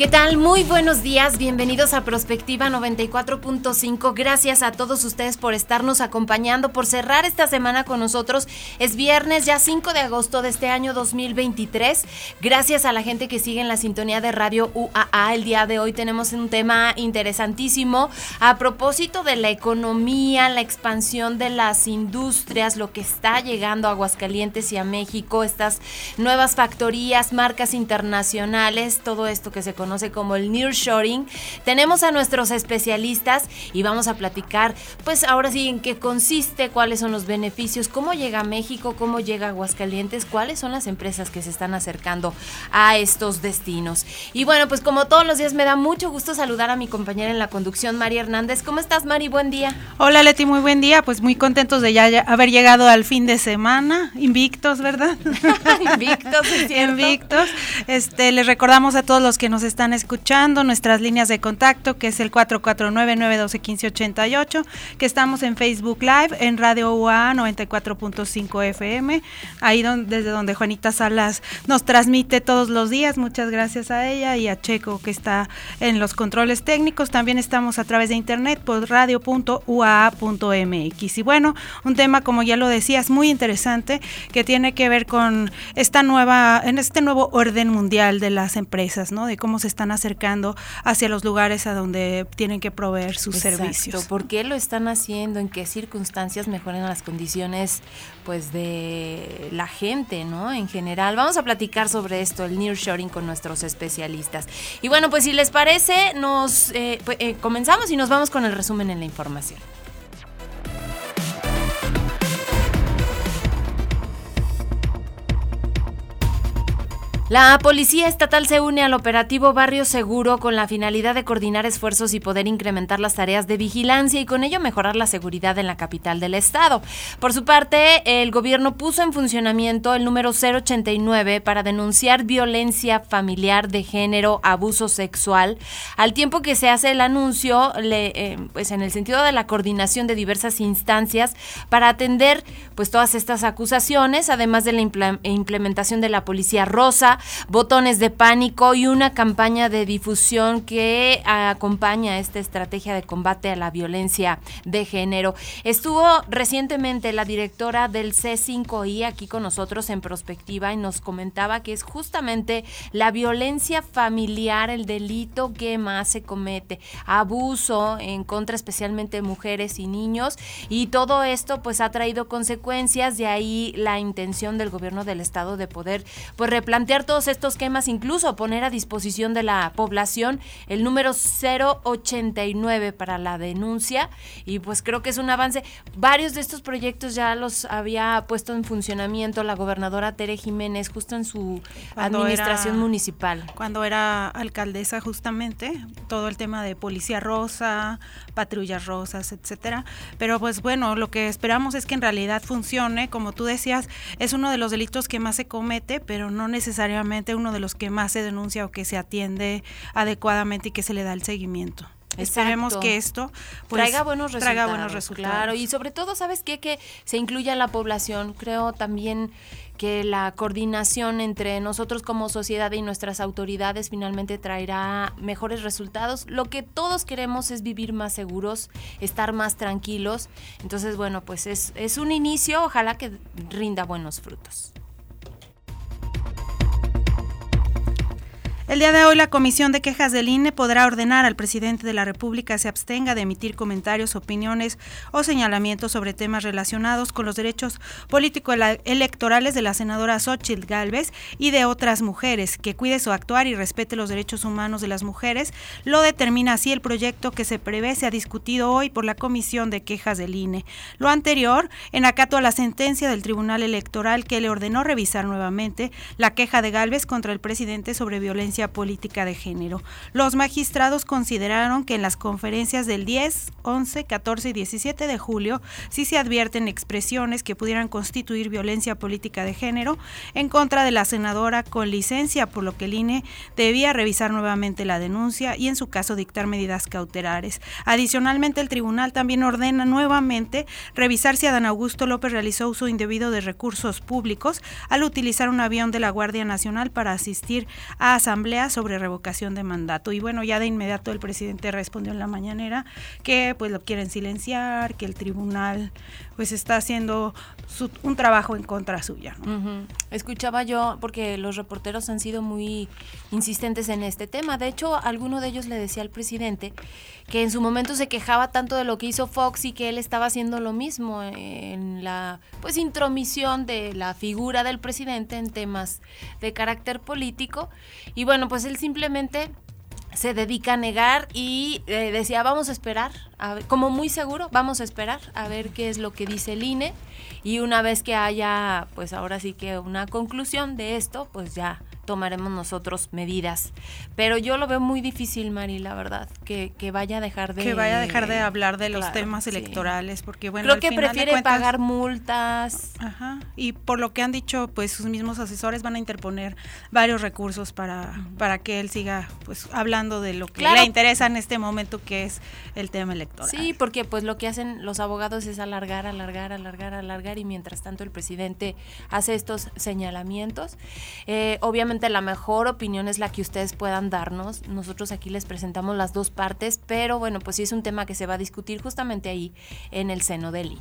¿Qué tal? Muy buenos días, bienvenidos a Prospectiva 94.5. Gracias a todos ustedes por estarnos acompañando, por cerrar esta semana con nosotros. Es viernes, ya 5 de agosto de este año 2023. Gracias a la gente que sigue en la sintonía de Radio UAA. El día de hoy tenemos un tema interesantísimo a propósito de la economía, la expansión de las industrias, lo que está llegando a Aguascalientes y a México, estas nuevas factorías, marcas internacionales, todo esto que se conoce conoce como el nearshoring. Tenemos a nuestros especialistas y vamos a platicar, pues ahora sí, en qué consiste, cuáles son los beneficios, cómo llega a México, cómo llega a Aguascalientes, cuáles son las empresas que se están acercando a estos destinos. Y bueno, pues como todos los días me da mucho gusto saludar a mi compañera en la conducción, María Hernández. ¿Cómo estás, Mari? Buen día. Hola, Leti, muy buen día. Pues muy contentos de ya, haber llegado al fin de semana, invictos, ¿verdad? invictos, es Invictos. Este, les recordamos a todos los que nos están están escuchando, nuestras líneas de contacto, que es el 449-912-1588, que estamos en Facebook Live, en Radio UA 94.5 FM, ahí donde, desde donde Juanita Salas nos transmite todos los días, muchas gracias a ella y a Checo que está en los controles técnicos, también estamos a través de internet por radio.ua.mx. Y bueno, un tema como ya lo decías, muy interesante, que tiene que ver con esta nueva, en este nuevo orden mundial de las empresas, ¿no? De cómo se están acercando hacia los lugares a donde tienen que proveer sus servicios. ¿Por qué lo están haciendo? ¿En qué circunstancias mejoran las condiciones pues de la gente, ¿no? En general. Vamos a platicar sobre esto, el nearshoring con nuestros especialistas. Y bueno, pues si les parece, nos eh, pues, eh, comenzamos y nos vamos con el resumen en la información. La Policía Estatal se une al operativo Barrio Seguro con la finalidad de coordinar esfuerzos y poder incrementar las tareas de vigilancia y con ello mejorar la seguridad en la capital del estado. Por su parte, el gobierno puso en funcionamiento el número 089 para denunciar violencia familiar de género, abuso sexual, al tiempo que se hace el anuncio eh, pues en el sentido de la coordinación de diversas instancias para atender pues todas estas acusaciones, además de la implementación de la Policía Rosa, botones de pánico y una campaña de difusión que acompaña esta estrategia de combate a la violencia de género. Estuvo recientemente la directora del C5I aquí con nosotros en Prospectiva y nos comentaba que es justamente la violencia familiar el delito que más se comete, abuso en contra especialmente de mujeres y niños y todo esto pues ha traído consecuencias, de ahí la intención del gobierno del estado de poder pues replantear todos estos quemas, incluso poner a disposición de la población el número 089 para la denuncia y pues creo que es un avance. Varios de estos proyectos ya los había puesto en funcionamiento la gobernadora Tere Jiménez justo en su administración municipal. Cuando era alcaldesa justamente, todo el tema de policía rosa, patrullas rosas, etcétera. Pero pues bueno, lo que esperamos es que en realidad funcione, como tú decías, es uno de los delitos que más se comete, pero no necesariamente uno de los que más se denuncia o que se atiende adecuadamente y que se le da el seguimiento. Esperemos que esto pues, traiga, buenos traiga buenos resultados. Claro, y sobre todo, ¿sabes qué? Que se incluya la población. Creo también que la coordinación entre nosotros como sociedad y nuestras autoridades finalmente traerá mejores resultados. Lo que todos queremos es vivir más seguros, estar más tranquilos. Entonces, bueno, pues es, es un inicio, ojalá que rinda buenos frutos. El día de hoy la Comisión de Quejas del INE podrá ordenar al presidente de la República se abstenga de emitir comentarios, opiniones o señalamientos sobre temas relacionados con los derechos político-electorales de la senadora Xochitl Galvez y de otras mujeres, que cuide su actuar y respete los derechos humanos de las mujeres. Lo determina así el proyecto que se prevé se ha discutido hoy por la Comisión de Quejas del INE. Lo anterior, en acato a la sentencia del Tribunal Electoral que le ordenó revisar nuevamente la queja de Galvez contra el presidente sobre violencia violencia política de género. Los magistrados consideraron que en las conferencias del 10, 11, 14 y 17 de julio sí se advierten expresiones que pudieran constituir violencia política de género en contra de la senadora con licencia, por lo que el INE debía revisar nuevamente la denuncia y en su caso dictar medidas cautelares. Adicionalmente, el tribunal también ordena nuevamente revisar si Adán Augusto López realizó uso indebido de recursos públicos al utilizar un avión de la Guardia Nacional para asistir a asambleas sobre revocación de mandato. Y bueno, ya de inmediato el presidente respondió en la mañanera que pues lo quieren silenciar, que el tribunal pues está haciendo un trabajo en contra suya. Escuchaba yo, porque los reporteros han sido muy insistentes en este tema. De hecho, alguno de ellos le decía al presidente que en su momento se quejaba tanto de lo que hizo Fox y que él estaba haciendo lo mismo en la pues intromisión de la figura del presidente en temas de carácter político. Y bueno, pues él simplemente se dedica a negar y eh, decía, vamos a esperar, como muy seguro, vamos a esperar a ver qué es lo que dice el INE y una vez que haya, pues ahora sí que una conclusión de esto, pues ya tomaremos nosotros medidas. Pero yo lo veo muy difícil, Mari, la verdad, que, vaya a dejar de... Que vaya a dejar de hablar de los temas electorales, porque bueno... Creo que prefiere pagar multas. Ajá, y por lo que han dicho, pues sus mismos asesores van a interponer varios recursos para, para que él siga pues hablando de lo que le interesa en este momento, que es el tema electoral. Sí, porque pues lo que hacen los abogados es alargar, alargar, alargar, alargar, y mientras tanto el presidente hace estos señalamientos. Eh, obviamente la mejor opinión es la que ustedes puedan darnos. Nosotros aquí les presentamos las dos partes, pero bueno, pues sí es un tema que se va a discutir justamente ahí en el seno del INE.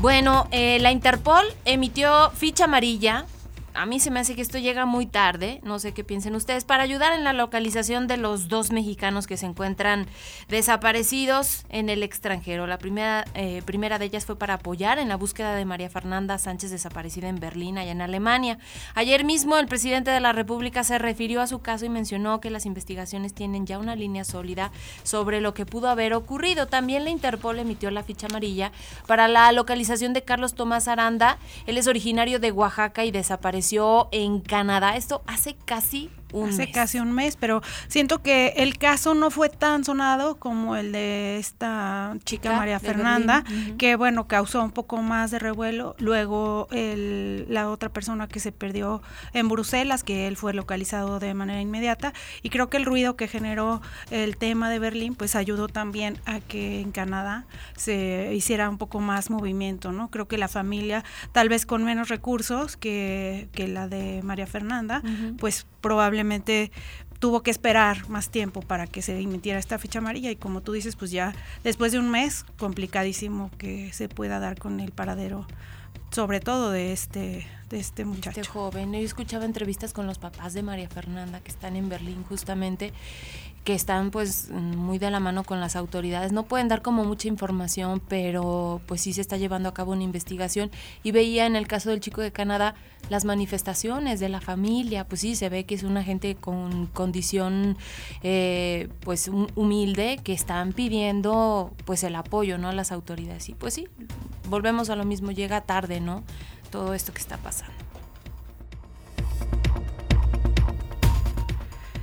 Bueno, eh, la Interpol emitió ficha amarilla a mí se me hace que esto llega muy tarde, no sé qué piensen ustedes, para ayudar en la localización de los dos mexicanos que se encuentran desaparecidos en el extranjero. La primera, eh, primera de ellas fue para apoyar en la búsqueda de María Fernanda Sánchez desaparecida en Berlín, allá en Alemania. Ayer mismo el presidente de la República se refirió a su caso y mencionó que las investigaciones tienen ya una línea sólida sobre lo que pudo haber ocurrido. También la Interpol emitió la ficha amarilla para la localización de Carlos Tomás Aranda. Él es originario de Oaxaca y desapareció en Canadá. Esto hace casi hace casi un mes, pero siento que el caso no fue tan sonado como el de esta chica María Fernanda, que bueno, causó un poco más de revuelo. Luego el, la otra persona que se perdió en Bruselas, que él fue localizado de manera inmediata, y creo que el ruido que generó el tema de Berlín, pues ayudó también a que en Canadá se hiciera un poco más movimiento, ¿no? Creo que la familia, tal vez con menos recursos que, que la de María Fernanda, pues probablemente tuvo que esperar más tiempo para que se emitiera esta ficha amarilla y como tú dices, pues ya después de un mes, complicadísimo que se pueda dar con el paradero, sobre todo de este, de este muchacho. Este joven. Yo escuchaba entrevistas con los papás de María Fernanda que están en Berlín justamente que están pues muy de la mano con las autoridades. No pueden dar como mucha información, pero pues sí se está llevando a cabo una investigación. Y veía en el caso del chico de Canadá las manifestaciones de la familia, pues sí, se ve que es una gente con condición eh, pues humilde que están pidiendo pues el apoyo, ¿no? A las autoridades. Y pues sí, volvemos a lo mismo, llega tarde, ¿no? Todo esto que está pasando.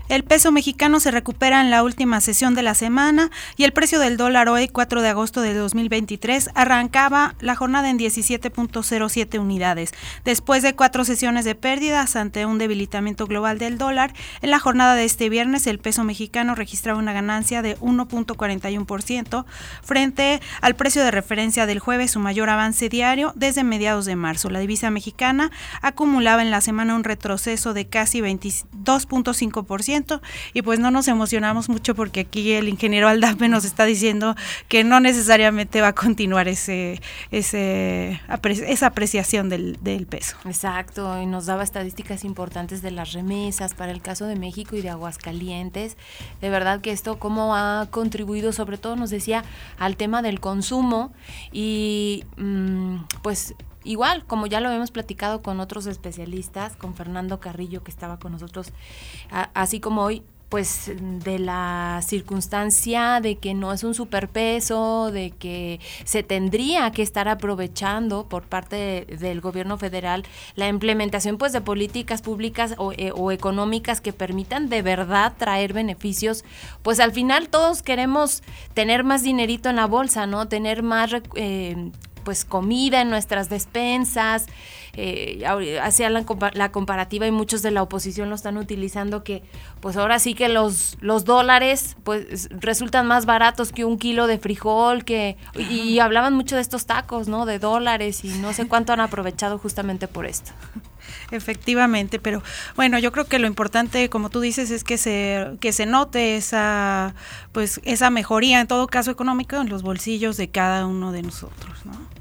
El peso mexicano se recupera en la última sesión de la semana y el precio del dólar hoy, 4 de agosto de 2023, arrancaba la jornada en 17.07 unidades. Después de cuatro sesiones de pérdidas ante un debilitamiento global del dólar, en la jornada de este viernes el peso mexicano registraba una ganancia de 1.41% frente al precio de referencia del jueves, su mayor avance diario desde mediados de marzo. La divisa mexicana acumulaba en la semana un retroceso de casi 22.5% y pues no nos emocionamos mucho porque aquí el ingeniero Aldape nos está diciendo que no necesariamente va a continuar ese, ese esa apreciación del, del peso. Exacto, y nos daba estadísticas importantes de las remesas para el caso de México y de Aguascalientes. De verdad que esto cómo ha contribuido, sobre todo nos decía, al tema del consumo y mm, pues igual, como ya lo hemos platicado con otros especialistas, con Fernando Carrillo que estaba con nosotros, así como hoy, pues de la circunstancia de que no es un superpeso, de que se tendría que estar aprovechando por parte del gobierno federal la implementación pues de políticas públicas o, eh, o, económicas que permitan de verdad traer beneficios, pues al final todos queremos tener más dinerito en la bolsa, ¿no? Tener más eh, pues comida en nuestras despensas, eh, hacía la, la, comparativa y muchos de la oposición lo están utilizando que pues ahora sí que los, los dólares pues resultan más baratos que un kilo de frijol que y, hablaban mucho de estos tacos, ¿no? De dólares y no sé cuánto han aprovechado justamente por esto. Efectivamente, pero bueno, yo creo que lo importante, como tú dices, es que se que se note esa pues esa mejoría en todo caso económica en los bolsillos de cada uno de nosotros, ¿no?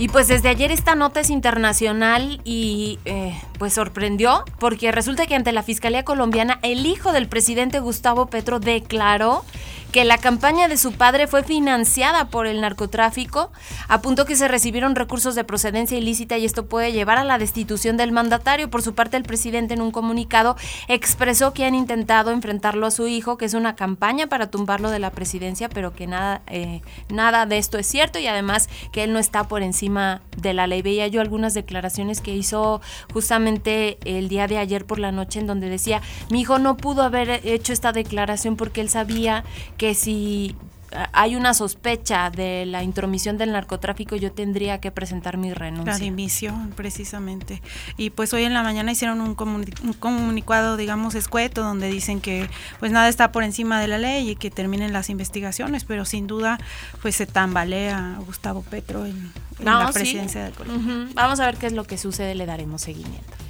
Y pues desde ayer esta nota es internacional y eh, pues sorprendió porque resulta que ante la Fiscalía colombiana el hijo del presidente Gustavo Petro declaró que la campaña de su padre fue financiada por el narcotráfico, a punto que se recibieron recursos de procedencia ilícita y esto puede llevar a la destitución del mandatario. Por su parte, el presidente en un comunicado expresó que han intentado enfrentarlo a su hijo, que es una campaña para tumbarlo de la presidencia, pero que nada, eh, nada de esto es cierto y además que él no está por encima de la ley. Veía yo algunas declaraciones que hizo justamente el día de ayer por la noche en donde decía, mi hijo no pudo haber hecho esta declaración porque él sabía que si hay una sospecha de la intromisión del narcotráfico, yo tendría que presentar mi renuncia. La dimisión, precisamente. Y pues hoy en la mañana hicieron un, comunicado, digamos, escueto, donde dicen que pues nada está por encima de la ley y que terminen las investigaciones, pero sin duda pues se tambalea Gustavo Petro en, la presidencia del Colombia. Vamos a ver qué es lo que sucede, le daremos seguimiento.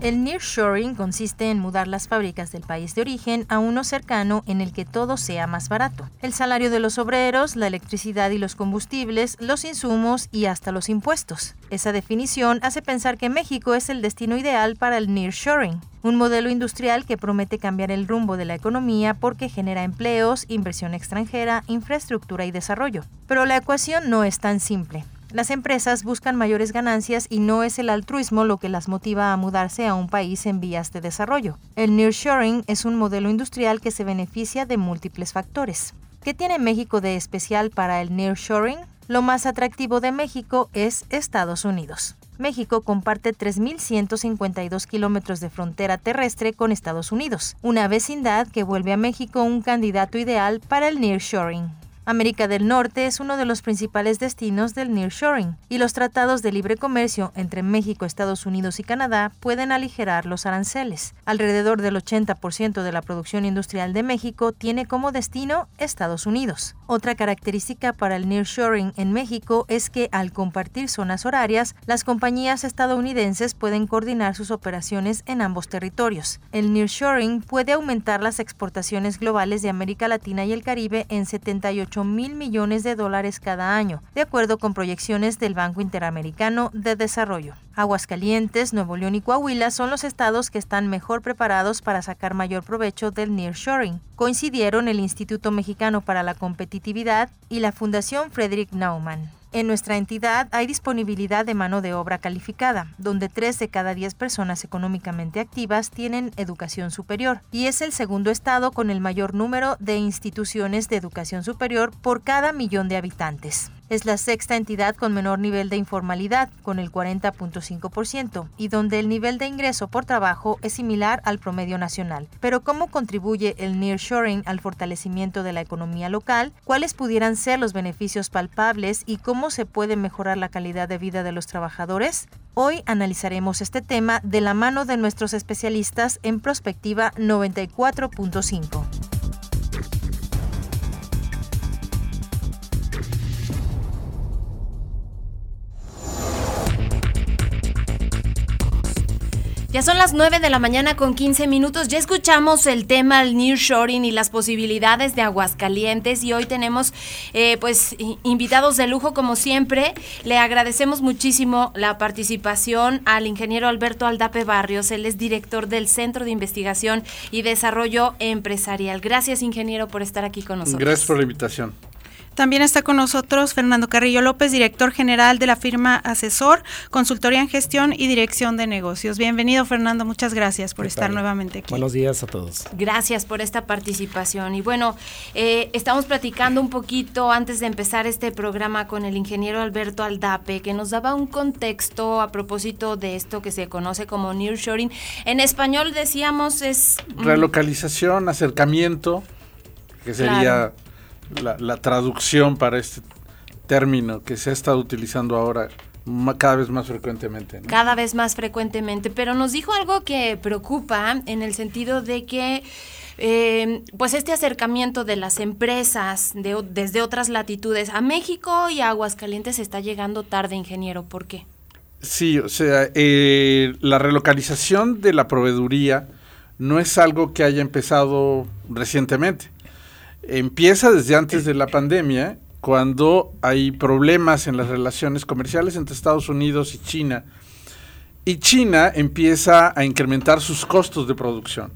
El nearshoring consiste en mudar las fábricas del país de origen a uno cercano en el que todo sea más barato. El salario de los obreros, la electricidad y los combustibles, los insumos y hasta los impuestos. Esa definición hace pensar que México es el destino ideal para el nearshoring, un modelo industrial que promete cambiar el rumbo de la economía porque genera empleos, inversión extranjera, infraestructura y desarrollo. Pero la ecuación no es tan simple. Las empresas buscan mayores ganancias y no es el altruismo lo que las motiva a mudarse a un país en vías de desarrollo. El nearshoring es un modelo industrial que se beneficia de múltiples factores. ¿Qué tiene México de especial para el nearshoring? Lo más atractivo de México es Estados Unidos. México comparte 3.152 kilómetros de frontera terrestre con Estados Unidos, una vecindad que vuelve a México un candidato ideal para el nearshoring. América del Norte es uno de los principales destinos del nearshoring y los tratados de libre comercio entre México, Estados Unidos y Canadá pueden aligerar los aranceles. Alrededor del 80% de la producción industrial de México tiene como destino Estados Unidos. Otra característica para el nearshoring en México es que al compartir zonas horarias, las compañías estadounidenses pueden coordinar sus operaciones en ambos territorios. El nearshoring puede aumentar las exportaciones globales de América Latina y el Caribe en 78 mil millones de dólares cada año, de acuerdo con proyecciones del Banco Interamericano de Desarrollo. Aguascalientes, Nuevo León y Coahuila son los estados que están mejor preparados para sacar mayor provecho del nearshoring. Coincidieron el Instituto Mexicano para la Competitividad y la Fundación Frederick Naumann. En nuestra entidad hay disponibilidad de mano de obra calificada, donde 3 de cada 10 personas económicamente activas tienen educación superior, y es el segundo estado con el mayor número de instituciones de educación superior por cada millón de habitantes. Es la sexta entidad con menor nivel de informalidad, con el 40.5%, y donde el nivel de ingreso por trabajo es similar al promedio nacional. Pero ¿cómo contribuye el nearshoring al fortalecimiento de la economía local? ¿Cuáles pudieran ser los beneficios palpables y cómo se puede mejorar la calidad de vida de los trabajadores? Hoy analizaremos este tema de la mano de nuestros especialistas en Prospectiva 94.5. Ya son las 9 de la mañana con 15 minutos. Ya escuchamos el tema del nearshoring y las posibilidades de Aguascalientes y hoy tenemos eh, pues invitados de lujo como siempre. Le agradecemos muchísimo la participación al ingeniero Alberto Aldape Barrios. Él es director del Centro de Investigación y Desarrollo Empresarial. Gracias ingeniero por estar aquí con nosotros. Gracias por la invitación. También está con nosotros Fernando Carrillo López, director general de la firma Asesor, Consultoría en Gestión y Dirección de Negocios. Bienvenido, Fernando. Muchas gracias por estar nuevamente aquí. Buenos días a todos. Gracias por esta participación. Y bueno, eh, estamos platicando un poquito antes de empezar este programa con el ingeniero Alberto Aldape, que nos daba un contexto a propósito de esto que se conoce como nearshoring. En español decíamos es... Relocalización, acercamiento, que sería la, traducción para este término que se ha estado utilizando ahora cada vez más frecuentemente. Cada vez más frecuentemente, pero nos dijo algo que preocupa en el sentido de que eh, pues este acercamiento de las empresas de, desde otras latitudes a México y a Aguascalientes está llegando tarde, ingeniero. ¿Por qué? Sí, o sea, eh, la relocalización de la proveeduría no es algo que haya empezado recientemente empieza desde antes de la pandemia, cuando hay problemas en las relaciones comerciales entre Estados Unidos y China. Y China empieza a incrementar sus costos de producción.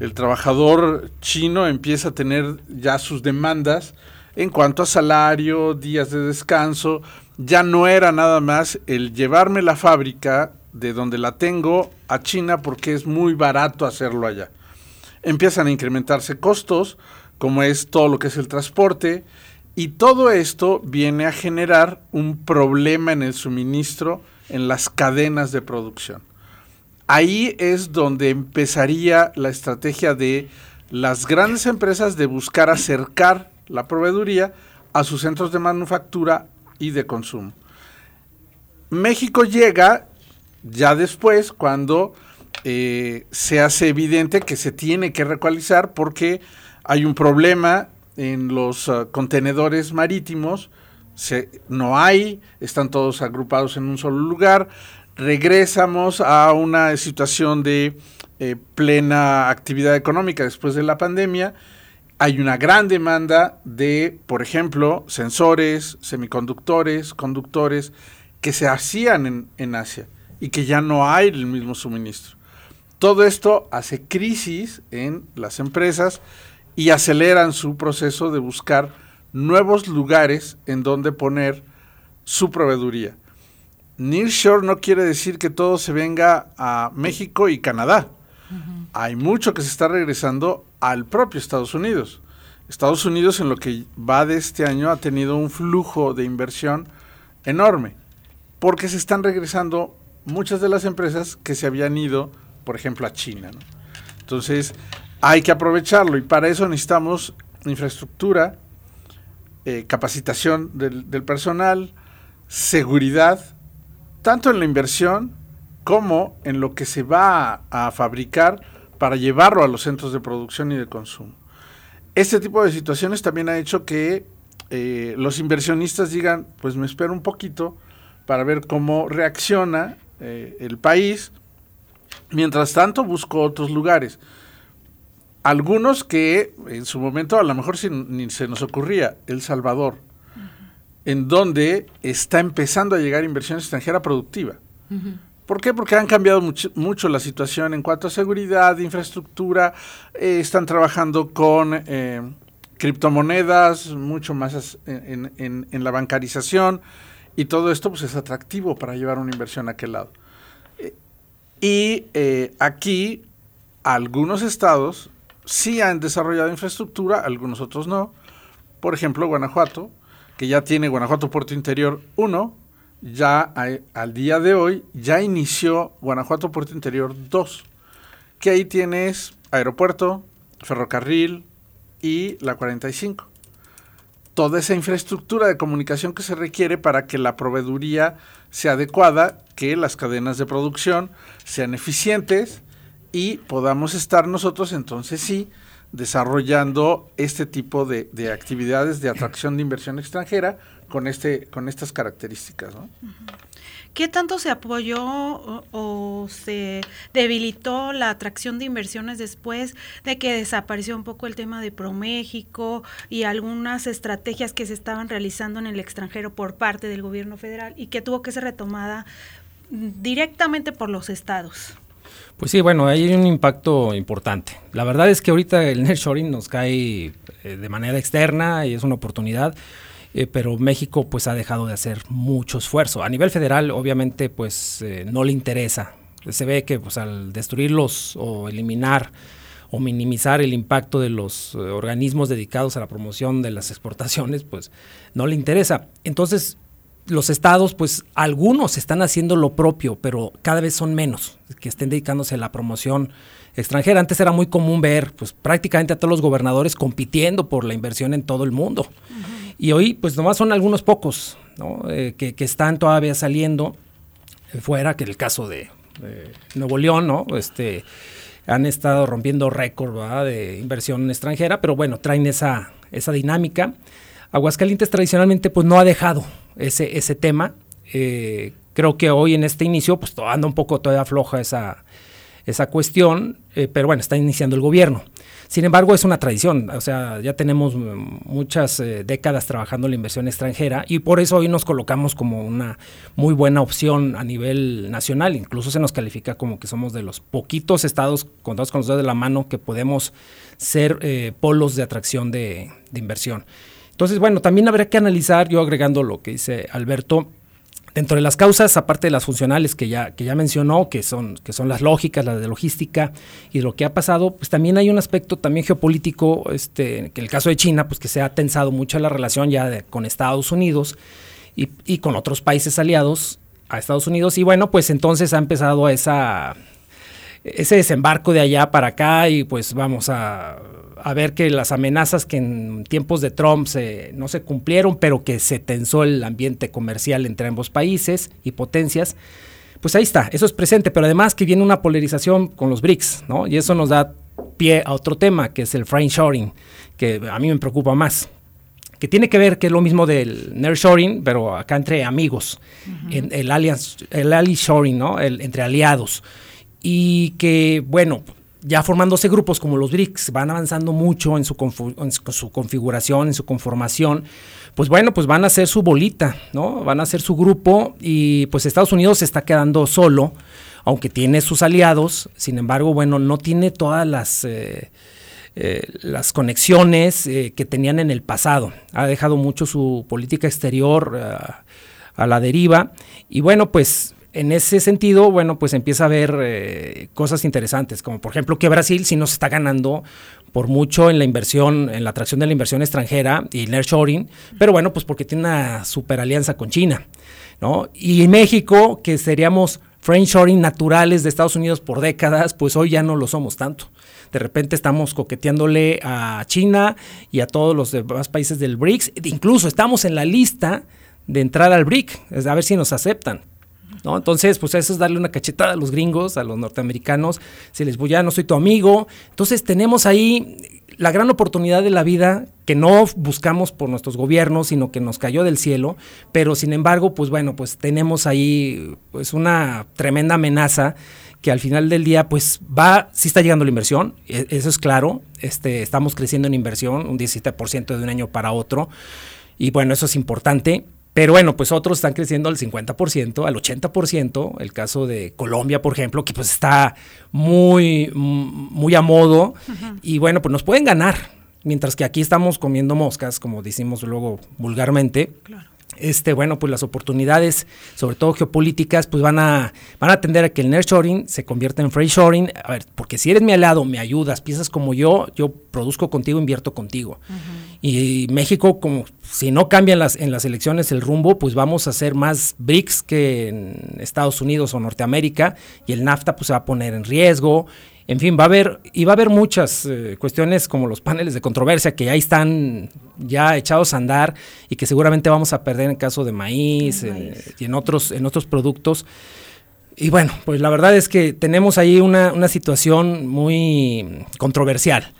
El trabajador chino empieza a tener ya sus demandas en cuanto a salario, días de descanso. Ya no era nada más el llevarme la fábrica de donde la tengo a China porque es muy barato hacerlo allá. Empiezan a incrementarse costos, como es todo lo que es el transporte, y todo esto viene a generar un problema en el suministro en las cadenas de producción. Ahí es donde empezaría la estrategia de las grandes empresas de buscar acercar la proveeduría a sus centros de manufactura y de consumo. México llega ya después cuando eh, se hace evidente que se tiene que recualizar porque hay un problema en los ah, contenedores marítimos, no hay, están todos agrupados en un solo lugar, regresamos a una situación de eh, plena actividad económica después de la pandemia, hay una gran demanda de, por ejemplo, sensores, semiconductores, conductores que se hacían en, en Asia y que ya no hay el mismo suministro. Todo esto hace crisis en las empresas y aceleran su proceso de buscar nuevos lugares en donde poner su proveeduría. Nearshore no quiere decir que todo se venga a México y Canadá. Hay mucho que se está regresando al propio Estados Unidos. Estados Unidos en lo que va de este año ha tenido un flujo de inversión enorme, porque se están regresando muchas de las empresas que se habían ido, por ejemplo, a China. Entonces, hay que aprovecharlo y para eso necesitamos infraestructura, eh, capacitación del, personal, seguridad, tanto en la inversión como en lo que se va a, fabricar para llevarlo a los centros de producción y de consumo. Este tipo de situaciones también ha hecho que eh, los inversionistas digan, pues me espero un poquito para ver cómo reacciona eh, el país. Mientras tanto, busco otros lugares algunos que en su momento a lo mejor ni se nos ocurría, El Salvador, en donde está empezando a llegar inversión extranjera productiva. ¿Por qué? Porque han cambiado mucho, la situación en cuanto a seguridad, infraestructura, eh, están trabajando con eh, criptomonedas, mucho más en, la bancarización, y todo esto pues, es atractivo para llevar una inversión a aquel lado. Eh, y aquí algunos estados sí han desarrollado infraestructura, algunos otros no. Por ejemplo, Guanajuato, que ya tiene Guanajuato Puerto Interior 1, ya al día de hoy ya inició Guanajuato Puerto Interior 2, que ahí tienes aeropuerto, ferrocarril y la 45. Toda esa infraestructura de comunicación que se requiere para que la proveeduría sea adecuada, que las cadenas de producción sean eficientes y podamos estar nosotros entonces sí desarrollando este tipo de, actividades de atracción de inversión extranjera con, este, con estas características. ¿no? ¿Qué tanto se apoyó o, se debilitó la atracción de inversiones después de que desapareció un poco el tema de ProMéxico y algunas estrategias que se estaban realizando en el extranjero por parte del gobierno federal y que tuvo que ser retomada directamente por los estados? Pues sí, bueno, hay un impacto importante. La verdad es que ahorita el nearshoring nos cae eh, de manera externa y es una oportunidad. Eh, pero México pues ha dejado de hacer mucho esfuerzo. A nivel federal obviamente pues eh, no le interesa. Se ve que pues al destruirlos o eliminar o minimizar el impacto de los organismos dedicados a la promoción de las exportaciones, pues no le interesa. Entonces, los estados, pues algunos están haciendo lo propio, pero cada vez son menos que estén dedicándose a la promoción extranjera. Antes era muy común ver, pues prácticamente a todos los gobernadores compitiendo por la inversión en todo el mundo. Y hoy, pues nomás son algunos pocos eh, que, están todavía saliendo fuera, que el caso de, Nuevo León, ¿no? Este, han estado rompiendo récord de inversión extranjera, pero bueno, traen esa, esa dinámica. Aguascalientes tradicionalmente pues no ha dejado ese, ese tema. Eh, creo que hoy en este inicio pues anda un poco todavía floja esa, esa cuestión, eh, pero bueno, está iniciando el gobierno. Sin embargo, es una tradición, o sea, ya tenemos muchas eh, décadas trabajando la inversión extranjera y por eso hoy nos colocamos como una muy buena opción a nivel nacional, incluso se nos califica como que somos de los poquitos estados contados con los dedos de la mano que podemos ser polos de atracción de inversión. Entonces, bueno, también habría que analizar, yo agregando lo que dice Alberto, Dentro de las causas, aparte de las funcionales que ya, que ya mencionó, que son, que son las lógicas, las de logística y lo que ha pasado, pues también hay un aspecto también geopolítico, este, que en el caso de China, pues que se ha tensado mucho la relación ya con Estados Unidos y, y con otros países aliados a Estados Unidos. Y bueno, pues entonces ha empezado esa ese desembarco de allá para acá y pues vamos a, ver que las amenazas que en tiempos de Trump no se cumplieron, pero que se tensó el ambiente comercial entre ambos países y potencias, pues ahí está, eso es presente, pero además que viene una polarización con los BRICS, ¿no? Y eso nos da pie a otro tema, que es el shoring que a mí me preocupa más que tiene que ver que es lo mismo del nearshoring, pero acá entre amigos, en, el alliance, el ally shoring, ¿no? El, entre aliados y que, bueno, ya formándose grupos como los BRICS, van avanzando mucho en su, configuración, en su conformación, pues bueno, pues van a ser su bolita, ¿no? Van a ser su grupo y pues Estados Unidos se está quedando solo, aunque tiene sus aliados, sin embargo, bueno, no tiene todas las... Eh, eh, las conexiones eh, que tenían en el pasado. Ha dejado mucho su política exterior a la deriva. Y bueno, pues en ese sentido, bueno, pues empieza a haber eh, cosas interesantes, como por ejemplo que Brasil sí nos está ganando por mucho en la inversión, en la atracción de la inversión extranjera y nearshoring, pero bueno, pues porque tiene una super alianza con China, ¿no? Y México, que seríamos friendshoring naturales de Estados Unidos por décadas, pues hoy ya no lo somos tanto. De repente estamos coqueteándole a China y a todos los demás países del BRICS, incluso estamos en la lista de entrar al BRIC, a ver si nos aceptan. ¿No? Entonces, pues eso es darle una cachetada a los gringos, a los norteamericanos, si les voy, ya no soy tu amigo. Entonces, tenemos ahí la gran oportunidad de la vida que no buscamos por nuestros gobiernos, sino que nos cayó del cielo, pero sin embargo, pues bueno, pues tenemos ahí pues una tremenda amenaza que al final del día pues va, sí está llegando la inversión, e, eso es claro, este, estamos creciendo en inversión, un 17% de un año para otro, y bueno, eso es importante, pero bueno, pues otros están creciendo al 50%, al 80%. El caso de Colombia, por ejemplo, que pues está muy, muy a modo. Y bueno, pues nos pueden ganar. Mientras que aquí estamos comiendo moscas, como decimos luego vulgarmente. Claro este, bueno, pues las oportunidades, sobre todo geopolíticas, pues van a, van a tender a que el nearshoring se convierta en shoring A ver, porque si eres mi aliado, me ayudas, piensas como yo, yo produzco contigo, invierto contigo. Y México, como si no cambian las, en las elecciones el rumbo, pues vamos a hacer más BRICS que en Estados Unidos o Norteamérica, y el NAFTA pues se va a poner en riesgo, en fin, va a haber, y va a haber muchas eh, cuestiones como los paneles de controversia que ahí están ya echados a andar y que seguramente vamos a perder en caso de maíz, eh, y en otros, en otros productos. Y bueno, pues la verdad es que tenemos ahí una, una situación muy controversial.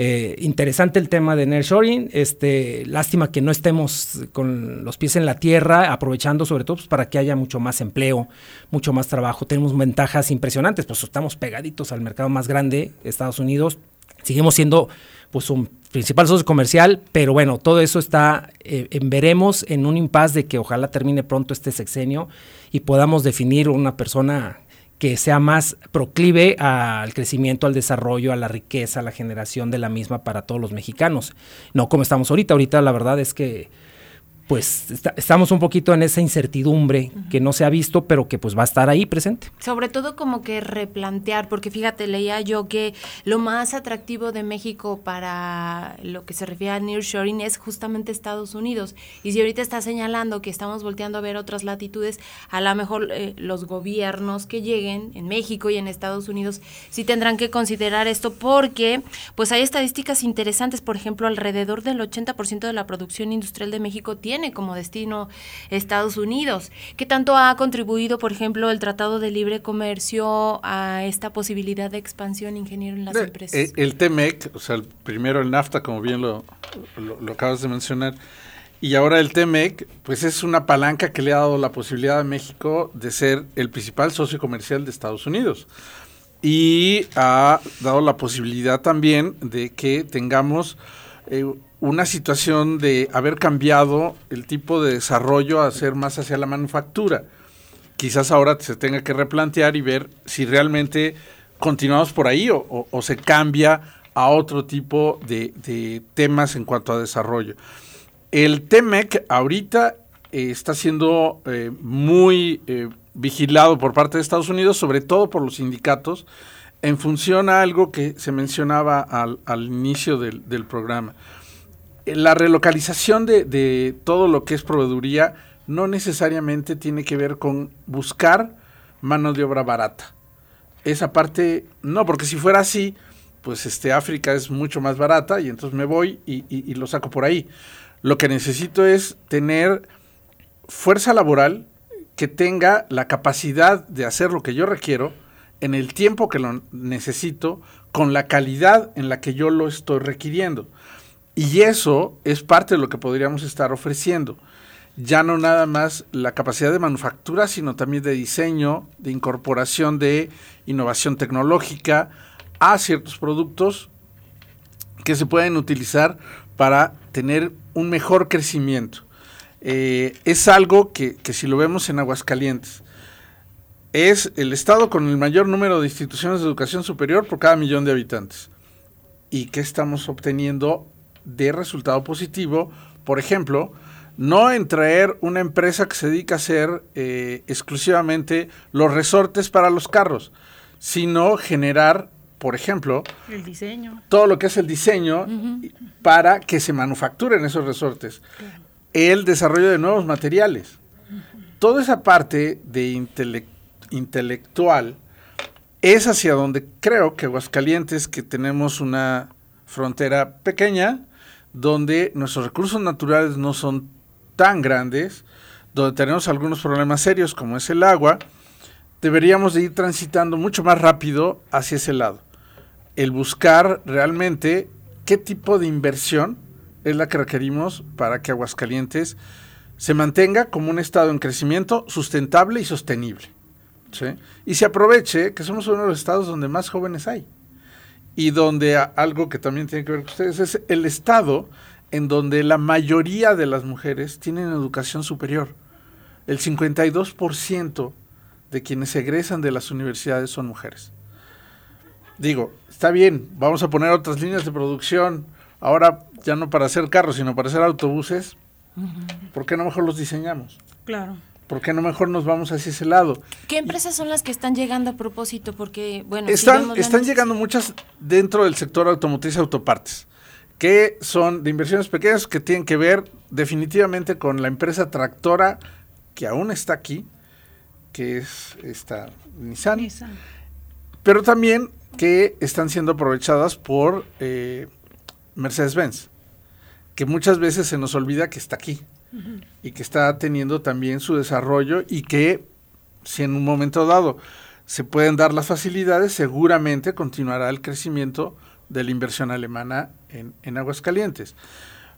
Eh, interesante el tema de nearshoring, este, lástima que no estemos con los pies en la tierra, aprovechando sobre todo pues, para que haya mucho más empleo, mucho más trabajo. Tenemos ventajas impresionantes, pues estamos pegaditos al mercado más grande, Estados Unidos, seguimos siendo pues un principal socio comercial, pero bueno, todo eso está, eh, en veremos en un impasse de que ojalá termine pronto este sexenio y podamos definir una persona que sea más proclive al crecimiento, al desarrollo, a la riqueza, a la generación de la misma para todos los mexicanos. No como estamos ahorita, ahorita la verdad es que pues estamos un poquito en esa incertidumbre que no se ha visto, pero que pues va a estar ahí presente. Sobre todo como que replantear, porque fíjate, leía yo que lo más atractivo de México para lo que se refiere a nearshoring es justamente Estados Unidos. Y si ahorita está señalando que estamos volteando a ver otras latitudes, a lo mejor eh, los gobiernos que lleguen en México y en Estados Unidos sí tendrán que considerar esto porque pues hay estadísticas interesantes, por ejemplo, alrededor del 80% de la producción industrial de México tiene como destino Estados Unidos. ¿Qué tanto ha contribuido, por ejemplo, el Tratado de Libre Comercio a esta posibilidad de expansión, ingeniero, en las empresas? Eh, el, TEMEC, o sea, el primero el NAFTA, como bien lo, lo, acabas de mencionar, y ahora el TEMEC, pues es una palanca que le ha dado la posibilidad a México de ser el principal socio comercial de Estados Unidos. Y ha dado la posibilidad también de que tengamos eh, una situación de haber cambiado el tipo de desarrollo a ser más hacia la manufactura. Quizás ahora se tenga que replantear y ver si realmente continuamos por ahí o, se cambia a otro tipo de, temas en cuanto a desarrollo. El TEMEC ahorita eh, está siendo eh, muy eh, vigilado por parte de Estados Unidos, sobre todo por los sindicatos, en función a algo que se mencionaba al, inicio del programa la relocalización de, todo lo que es proveeduría no necesariamente tiene que ver con buscar mano de obra barata. Esa parte, no, porque si fuera así, pues este África es mucho más barata y entonces me voy y, y lo saco por ahí. Lo que necesito es tener fuerza laboral que tenga la capacidad de hacer lo que yo requiero en el tiempo que lo necesito, con la calidad en la que yo lo estoy requiriendo. Y eso es parte de lo que podríamos estar ofreciendo. Ya no nada más la capacidad de manufactura, sino también de diseño, de incorporación de innovación tecnológica a ciertos productos que se pueden utilizar para tener un mejor crecimiento. Eh, es algo que, que si lo vemos en Aguascalientes, es el estado con el mayor número de instituciones de educación superior por cada millón de habitantes. ¿Y qué estamos obteniendo de resultado positivo, por ejemplo, no en traer una empresa que se dedica a hacer eh, exclusivamente los resortes para los carros, sino generar, por ejemplo, el diseño. Todo lo que es el diseño para que se manufacturen esos resortes. El desarrollo de nuevos materiales. Toda esa parte de intelectual es hacia donde creo que Aguascalientes, que tenemos una frontera pequeña, donde nuestros recursos naturales no son tan grandes, donde tenemos algunos problemas serios como es el agua, deberíamos de ir transitando mucho más rápido hacia ese lado. El buscar realmente qué tipo de inversión es la que requerimos para que Aguascalientes se mantenga como un estado en crecimiento sustentable y sostenible. Y se aproveche que somos uno de los estados donde más jóvenes hay y donde algo que también tiene que ver con ustedes es el estado en donde la mayoría de las mujeres tienen educación superior. El 52% de quienes egresan de las universidades son mujeres. Digo, está bien, vamos a poner otras líneas de producción, ahora ya no para hacer carros, sino para hacer autobuses. ¿Por qué no mejor los diseñamos? Claro. ¿Por qué no mejor nos vamos hacia ese lado? ¿Qué empresas son las que están llegando a propósito? Porque, bueno, están, están llegando muchas dentro del sector automotriz y autopartes, que son de inversiones pequeñas que tienen que ver definitivamente con la empresa tractora que aún está aquí, que es esta Nissan, pero también que están siendo aprovechadas por eh, Mercedes-Benz, que muchas veces se nos olvida que está aquí y que está teniendo también su desarrollo y que si en un momento dado se pueden dar las facilidades, seguramente continuará el crecimiento de la inversión alemana en, en Aguascalientes.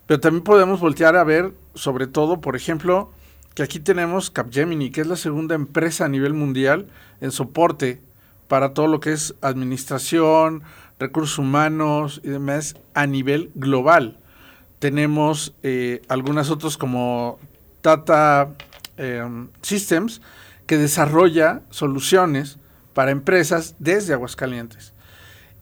Pero también podemos voltear a ver, sobre todo, por ejemplo, que aquí tenemos Capgemini, que es la segunda empresa a nivel mundial en soporte para todo lo que es administración, recursos humanos y demás a nivel global. Tenemos eh, algunas otras como Tata em, Systems, que desarrolla soluciones para empresas desde Aguascalientes.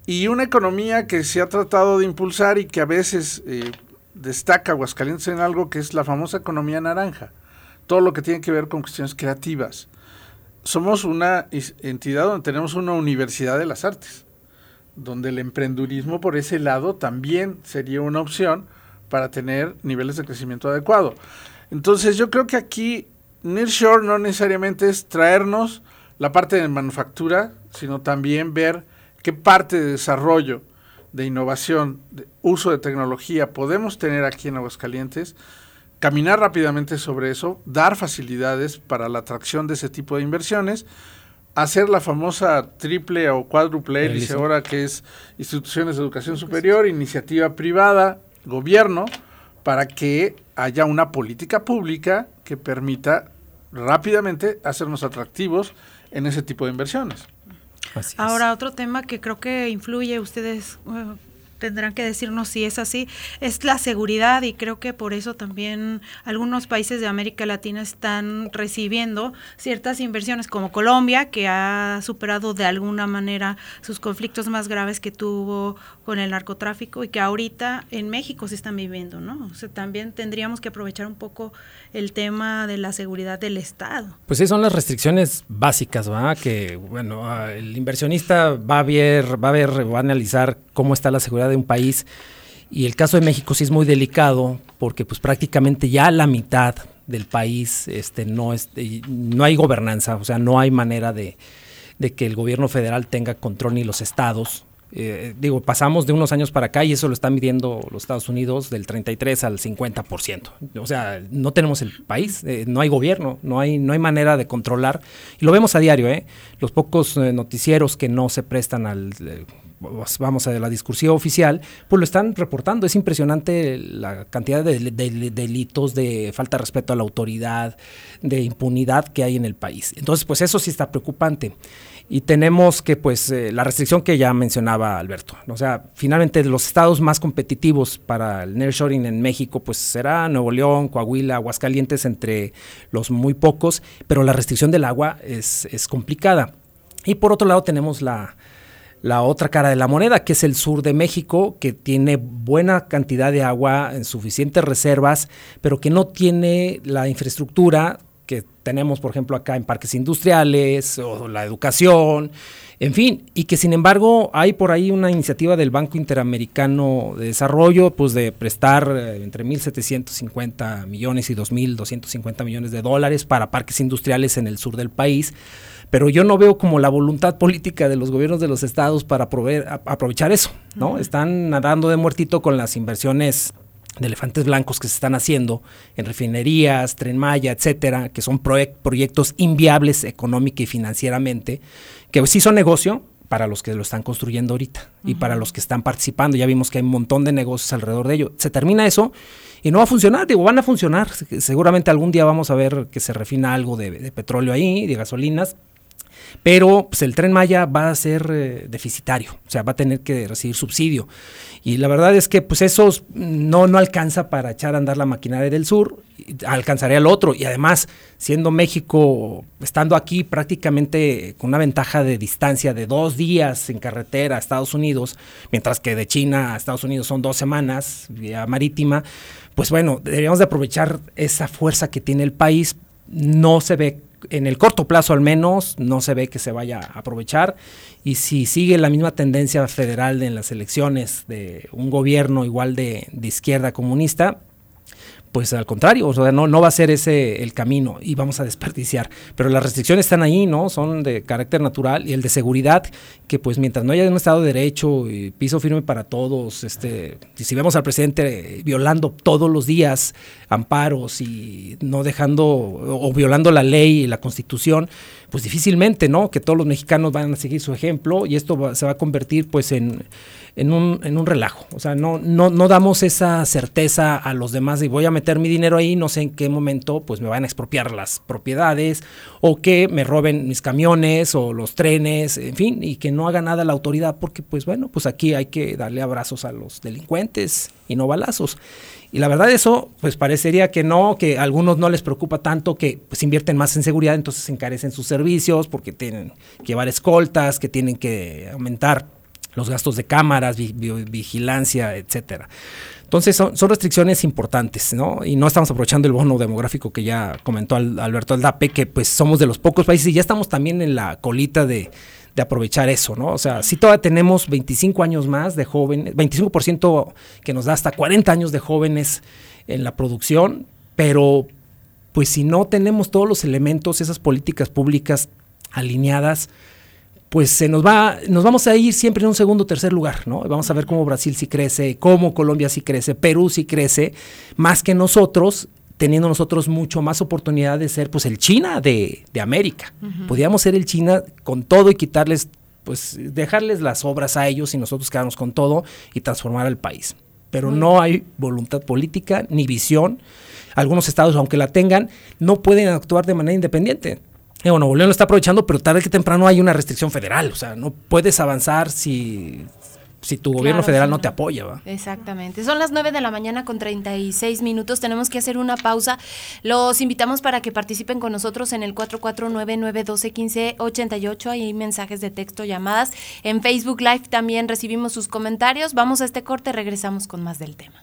Y una economía que se ha tratado de impulsar y que a veces eh, destaca Aguascalientes en algo que es la famosa economía naranja. Todo lo que tiene que ver con cuestiones creativas. Somos una entidad donde tenemos una universidad de las artes, donde el emprendurismo por ese lado también sería una opción para tener niveles de crecimiento adecuado. Entonces yo creo que aquí Nearshore no necesariamente es traernos la parte de manufactura, sino también ver qué parte de desarrollo, de innovación, de uso de tecnología podemos tener aquí en Aguascalientes, caminar rápidamente sobre eso, dar facilidades para la atracción de ese tipo de inversiones, hacer la famosa triple o cuádruple hélice ahora que es instituciones de educación superior, iniciativa privada, gobierno, para que haya una política pública que permita rápidamente hacernos atractivos en ese tipo de inversiones. Ahora, otro tema que creo que influye, ustedes tendrán que decirnos si es así, es la seguridad y creo que por eso también algunos países de América Latina están recibiendo ciertas inversiones como Colombia, que ha superado de alguna manera sus conflictos más graves que tuvo con el narcotráfico y que ahorita en México se están viviendo, ¿no? O sea, también tendríamos que aprovechar un poco el tema de la seguridad del Estado. Pues sí, son las restricciones básicas, ¿va? Que, bueno, el inversionista va a ver, va a ver, va a analizar cómo está la seguridad de un país. Y el caso de México sí es muy delicado porque pues prácticamente ya la mitad del país este, no, es, no hay gobernanza, o sea, no hay manera de, de que el gobierno federal tenga control ni los estados. Eh, digo, pasamos de unos años para acá y eso lo están midiendo los Estados Unidos del 33 al 50%. O sea, no tenemos el país, eh, no hay gobierno, no hay, no hay manera de controlar. Y lo vemos a diario, ¿eh? Los pocos eh, noticieros que no se prestan al pues, vamos a la discursión oficial, pues lo están reportando. Es impresionante la cantidad de, delitos, de falta de respeto a la autoridad, de impunidad que hay en el país. Entonces, pues eso sí está preocupante. Y tenemos que, pues, eh, la restricción que ya mencionaba Alberto. O sea, finalmente los estados más competitivos para el nearshoring en México, pues será Nuevo León, Coahuila, Aguascalientes, entre los muy pocos, pero la restricción del agua es, es complicada. Y por otro lado tenemos la, la otra cara de la moneda, que es el sur de México, que tiene buena cantidad de agua en suficientes reservas, pero que no tiene la infraestructura que tenemos, por ejemplo, acá en parques industriales o la educación, en fin, y que sin embargo hay por ahí una iniciativa del Banco Interamericano de Desarrollo, pues de prestar eh, entre 1.750 millones y 2.250 millones de dólares para parques industriales en el sur del país pero yo no veo como la voluntad política de los gobiernos de los estados para aprovechar eso, ¿no? Están nadando de muertito con las inversiones de elefantes blancos que se están haciendo en refinerías, Tren Maya, etcétera, que son proyectos inviables económica y financieramente, que sí son negocio, para los que lo están construyendo ahorita y para los que están participando. Ya vimos que hay un montón de negocios alrededor de ello. Se termina eso y no va a funcionar, digo, van a funcionar. Seguramente algún día vamos a ver que se refina algo de petróleo ahí, de gasolinas, pero pues, el tren Maya va a ser eh, deficitario, o sea, va a tener que recibir subsidio. Y la verdad es que pues eso no, no alcanza para echar a andar la maquinaria del sur, alcanzaría al otro. Y además, siendo México, estando aquí prácticamente con una ventaja de distancia de dos días en carretera a Estados Unidos, mientras que de China a Estados Unidos son dos semanas vía marítima, pues bueno, deberíamos de aprovechar esa fuerza que tiene el país. No se ve en el corto plazo al menos no se ve que se vaya a aprovechar. Y si sigue la misma tendencia federal en las elecciones de un gobierno igual de, de izquierda comunista, pues al contrario, o sea, no, no va a ser ese el camino y vamos a desperdiciar. Pero las restricciones están ahí, ¿no? Son de carácter natural y el de seguridad, que pues mientras no haya un Estado de Derecho y piso firme para todos, este, y si vemos al presidente violando todos los días amparos y no dejando o violando la ley y la constitución, pues difícilmente, ¿no? Que todos los mexicanos van a seguir su ejemplo y esto se va a convertir pues en en un, en un relajo. O sea, no, no, no damos esa certeza a los demás de voy a meter mi dinero ahí, no sé en qué momento pues me van a expropiar las propiedades o que me roben mis camiones o los trenes, en fin, y que no haga nada la autoridad porque pues bueno, pues aquí hay que darle abrazos a los delincuentes y no balazos. Y la verdad eso, pues parecería que no, que a algunos no les preocupa tanto que pues invierten más en seguridad, entonces encarecen sus servicios porque tienen que llevar escoltas, que tienen que aumentar los gastos de cámaras, vigilancia, etcétera. Entonces son, restricciones importantes, ¿no? Y no estamos aprovechando el bono demográfico que ya comentó Alberto Aldape, que pues somos de los pocos países y ya estamos también en la colita de, aprovechar eso, ¿no? O sea, si todavía tenemos 25 años más de jóvenes, 25% que nos da hasta 40 años de jóvenes en la producción, pero pues si no tenemos todos los elementos, esas políticas públicas alineadas, pues se nos va, nos vamos a ir siempre en un segundo o tercer lugar, ¿no? Vamos a ver cómo Brasil sí crece, cómo Colombia sí crece, Perú sí crece, más que nosotros, teniendo nosotros mucho más oportunidad de ser pues el China de, América. Podríamos ser el China con todo y quitarles, pues dejarles las obras a ellos y nosotros quedarnos con todo y transformar al país. Pero no hay voluntad política ni visión. Algunos estados, aunque la tengan, no pueden actuar de manera independiente bueno, Nuevo lo está aprovechando, pero tarde que temprano hay una restricción federal. O sea, no puedes avanzar si, si tu gobierno federal no te apoya. ¿va? Exactamente. Son las 9 de la mañana con 36 minutos. Tenemos que hacer una pausa. Los invitamos para que participen con nosotros en el 449-912-1588. Hay mensajes de texto, llamadas. En Facebook Live también recibimos sus comentarios. Vamos a este corte, regresamos con más del tema.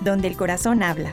Donde el corazón habla.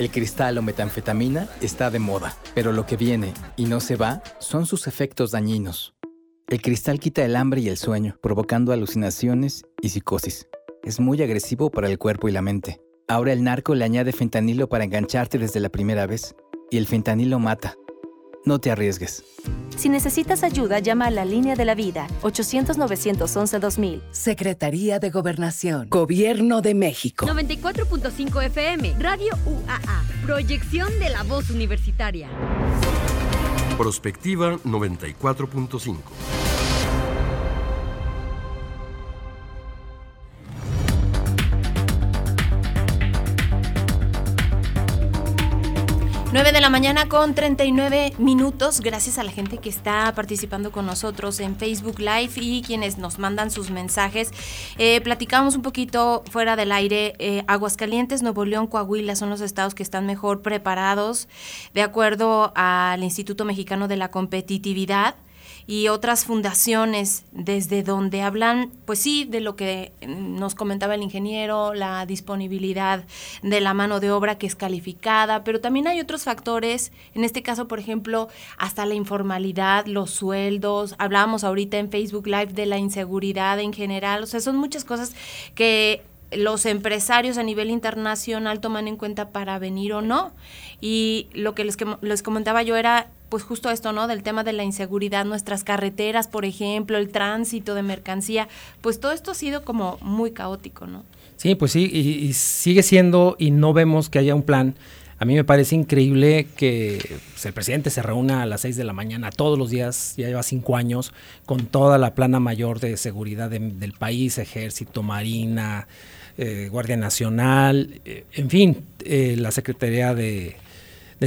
el cristal o metanfetamina está de moda, pero lo que viene y no se va son sus efectos dañinos. El cristal quita el hambre y el sueño, provocando alucinaciones y psicosis. Es muy agresivo para el cuerpo y la mente. Ahora el narco le añade fentanilo para engancharte desde la primera vez, y el fentanilo mata. No te arriesgues. Si necesitas ayuda, llama a la línea de la vida 800-911-2000. Secretaría de Gobernación. Gobierno de México. 94.5 FM. Radio UAA. Proyección de la voz universitaria. Prospectiva 94.5. mañana con 39 minutos. Gracias a la gente que está participando con nosotros en Facebook Live y quienes nos mandan sus mensajes. Eh, platicamos un poquito fuera del aire. Eh, Aguascalientes, Nuevo León, Coahuila son los estados que están mejor preparados de acuerdo al Instituto Mexicano de la Competitividad y otras fundaciones desde donde hablan, pues sí, de lo que nos comentaba el ingeniero, la disponibilidad de la mano de obra que es calificada, pero también hay otros factores, en este caso, por ejemplo, hasta la informalidad, los sueldos, hablábamos ahorita en Facebook Live de la inseguridad en general, o sea, son muchas cosas que los empresarios a nivel internacional toman en cuenta para venir o no. Y lo que les, les comentaba yo era pues justo esto, ¿no? Del tema de la inseguridad, nuestras carreteras, por ejemplo, el tránsito de mercancía, pues todo esto ha sido como muy caótico, ¿no? Sí, pues sí, y, sigue siendo y no vemos que haya un plan. A mí me parece increíble que pues, el presidente se reúna a las 6 de la mañana todos los días, ya lleva cinco años, con toda la plana mayor de seguridad del país, ejército, marina, eh, Guardia Nacional, eh, en fin, eh, la Secretaría de,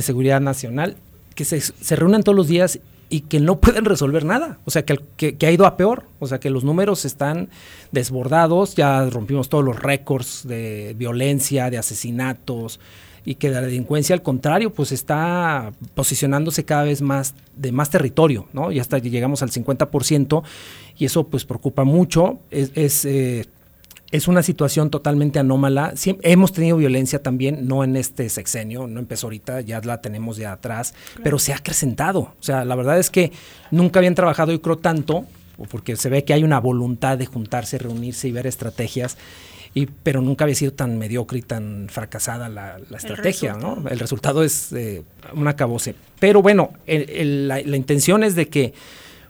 Seguridad Nacional que se, se reúnan todos los días y que no pueden resolver nada. O sea, que, ha ido a peor. O sea, que los números están desbordados. Ya rompimos todos los récords de violencia, de asesinatos y que la delincuencia, al contrario, pues está posicionándose cada vez más de más territorio, ¿no? Y hasta llegamos al 50% y eso pues preocupa mucho. Es, es una situación totalmente anómala. hemos tenido violencia también, no en este sexenio, no empezó ahorita, ya la tenemos ya atrás, pero se ha acrecentado. O sea, la verdad es que nunca habían trabajado, yo creo, tanto, porque se ve que hay una voluntad de juntarse, reunirse y ver estrategias. Y, pero nunca había sido tan mediocre y tan fracasada la, estrategia, ¿no? El resultado es eh, un acabose. Pero bueno, la intención es de que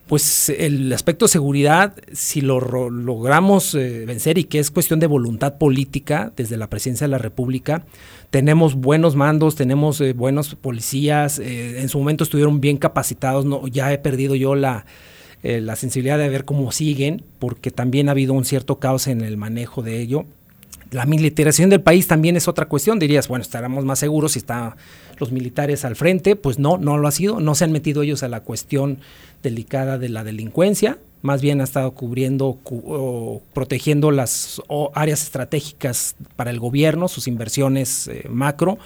pues el aspecto seguridad, si lo logramos eh, vencer y que es cuestión de voluntad política desde la presidencia de la República, tenemos buenos mandos, tenemos eh, buenos policías, eh, en su momento estuvieron bien capacitados, no, ya he perdido yo la, la sensibilidad de ver cómo siguen, porque también ha habido un cierto caos en el manejo de ello. La militarización del país también es otra cuestión, dirías, bueno, estaremos más seguros si están los militares al frente, pues no, no lo ha sido, no se han metido ellos a la cuestión delicada de la delincuencia, más bien ha estado cubriendo o protegiendo las áreas estratégicas para el gobierno, sus inversiones eh, macro.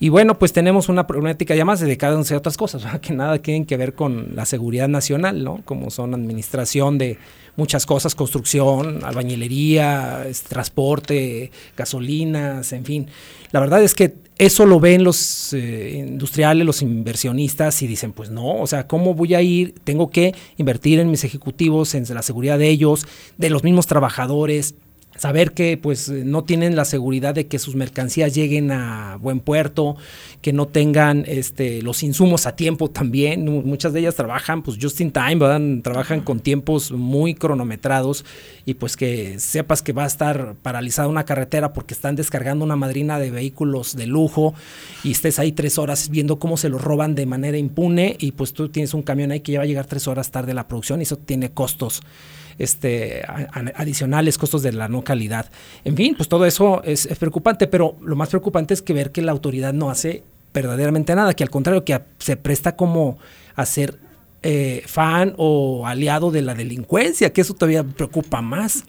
Y bueno, pues tenemos una problemática ya más dedicada a otras cosas, que nada tienen que ver con la seguridad nacional, ¿no? Como son administración de muchas cosas, construcción, albañilería, transporte, gasolinas, en fin. La verdad es que eso lo ven los eh, industriales, los inversionistas y dicen, pues no, o sea, ¿cómo voy a ir? Tengo que invertir en mis ejecutivos, en la seguridad de ellos, de los mismos trabajadores, saber que pues no tienen la seguridad de que sus mercancías lleguen a buen puerto, que no tengan este los insumos a tiempo también, muchas de ellas trabajan pues just in time, ¿verdad? trabajan con tiempos muy cronometrados y pues que sepas que va a estar paralizada una carretera porque están descargando una madrina de vehículos de lujo y estés ahí tres horas viendo cómo se los roban de manera impune y pues tú tienes un camión ahí que ya va a llegar tres horas tarde la producción y eso tiene costos este, adicionales, costos de la no calidad. En fin, pues todo eso es, preocupante, pero lo más preocupante es que ver que la autoridad no hace verdaderamente nada, que al contrario, que se presta como a ser eh, fan o aliado de la delincuencia, que eso todavía preocupa más,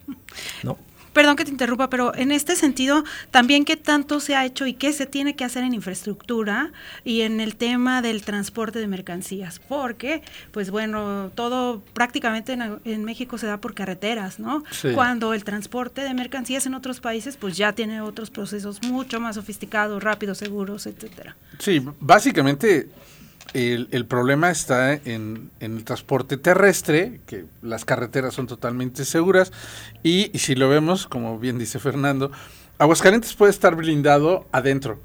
¿no? Perdón que te interrumpa, pero en este sentido, también qué tanto se ha hecho y qué se tiene que hacer en infraestructura y en el tema del transporte de mercancías, porque, pues bueno, todo prácticamente en, México se da por carreteras, ¿no? Cuando el transporte de mercancías en otros países, pues ya tiene otros procesos mucho más sofisticados, rápidos, seguros, etcétera. Sí, básicamente el, problema está en, el transporte terrestre, que las carreteras son totalmente seguras, y, si lo vemos, como bien dice Fernando, Aguascalientes puede estar blindado adentro,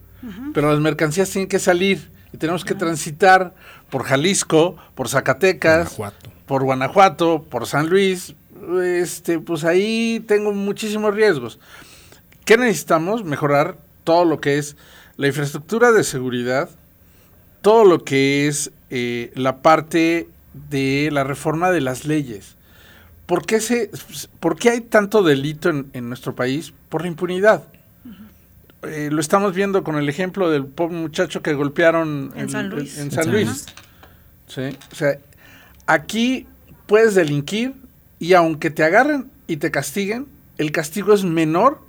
pero las mercancías tienen que salir y tenemos que transitar por Jalisco, por Zacatecas, por Guanajuato, por San Luis, este, pues ahí tengo muchísimos riesgos. ¿Qué necesitamos? Mejorar todo lo que es la infraestructura de seguridad, todo lo que es eh, la parte de la reforma de las leyes. ¿Por qué, se, por qué hay tanto delito en, nuestro país? Por la impunidad. Eh, lo estamos viendo con el ejemplo del pobre muchacho que golpearon en, San Luis. En, San Luis. O sea, aquí puedes delinquir y aunque te agarren y te castiguen, el castigo es menor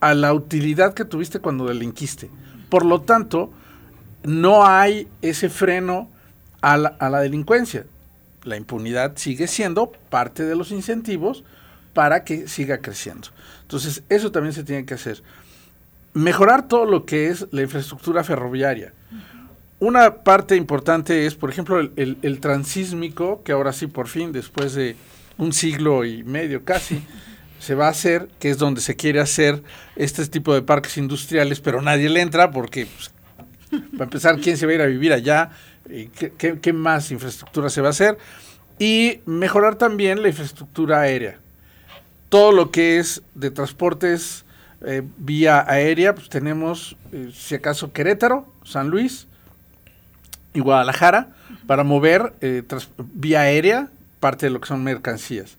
a la utilidad que tuviste cuando delinquiste. Por lo tanto, no hay ese freno a la, delincuencia. La impunidad sigue siendo parte de los incentivos para que siga creciendo. Entonces, eso también se tiene que hacer. Mejorar todo lo que es la infraestructura ferroviaria. Una parte importante es, por ejemplo, el, el, transísmico, que ahora sí, por fin, después de un siglo y medio casi, se va a hacer, que es donde se quiere hacer este tipo de parques industriales, pero nadie le entra porque, pues, para empezar, ¿quién se va a ir a vivir allá? ¿Qué, qué más infraestructura se va a hacer? Y mejorar también la infraestructura aérea. Todo lo que es de transportes eh, vía aérea, pues tenemos, eh, si acaso, Querétaro, San Luis y Guadalajara, para mover eh, vía aérea parte de lo que son mercancías.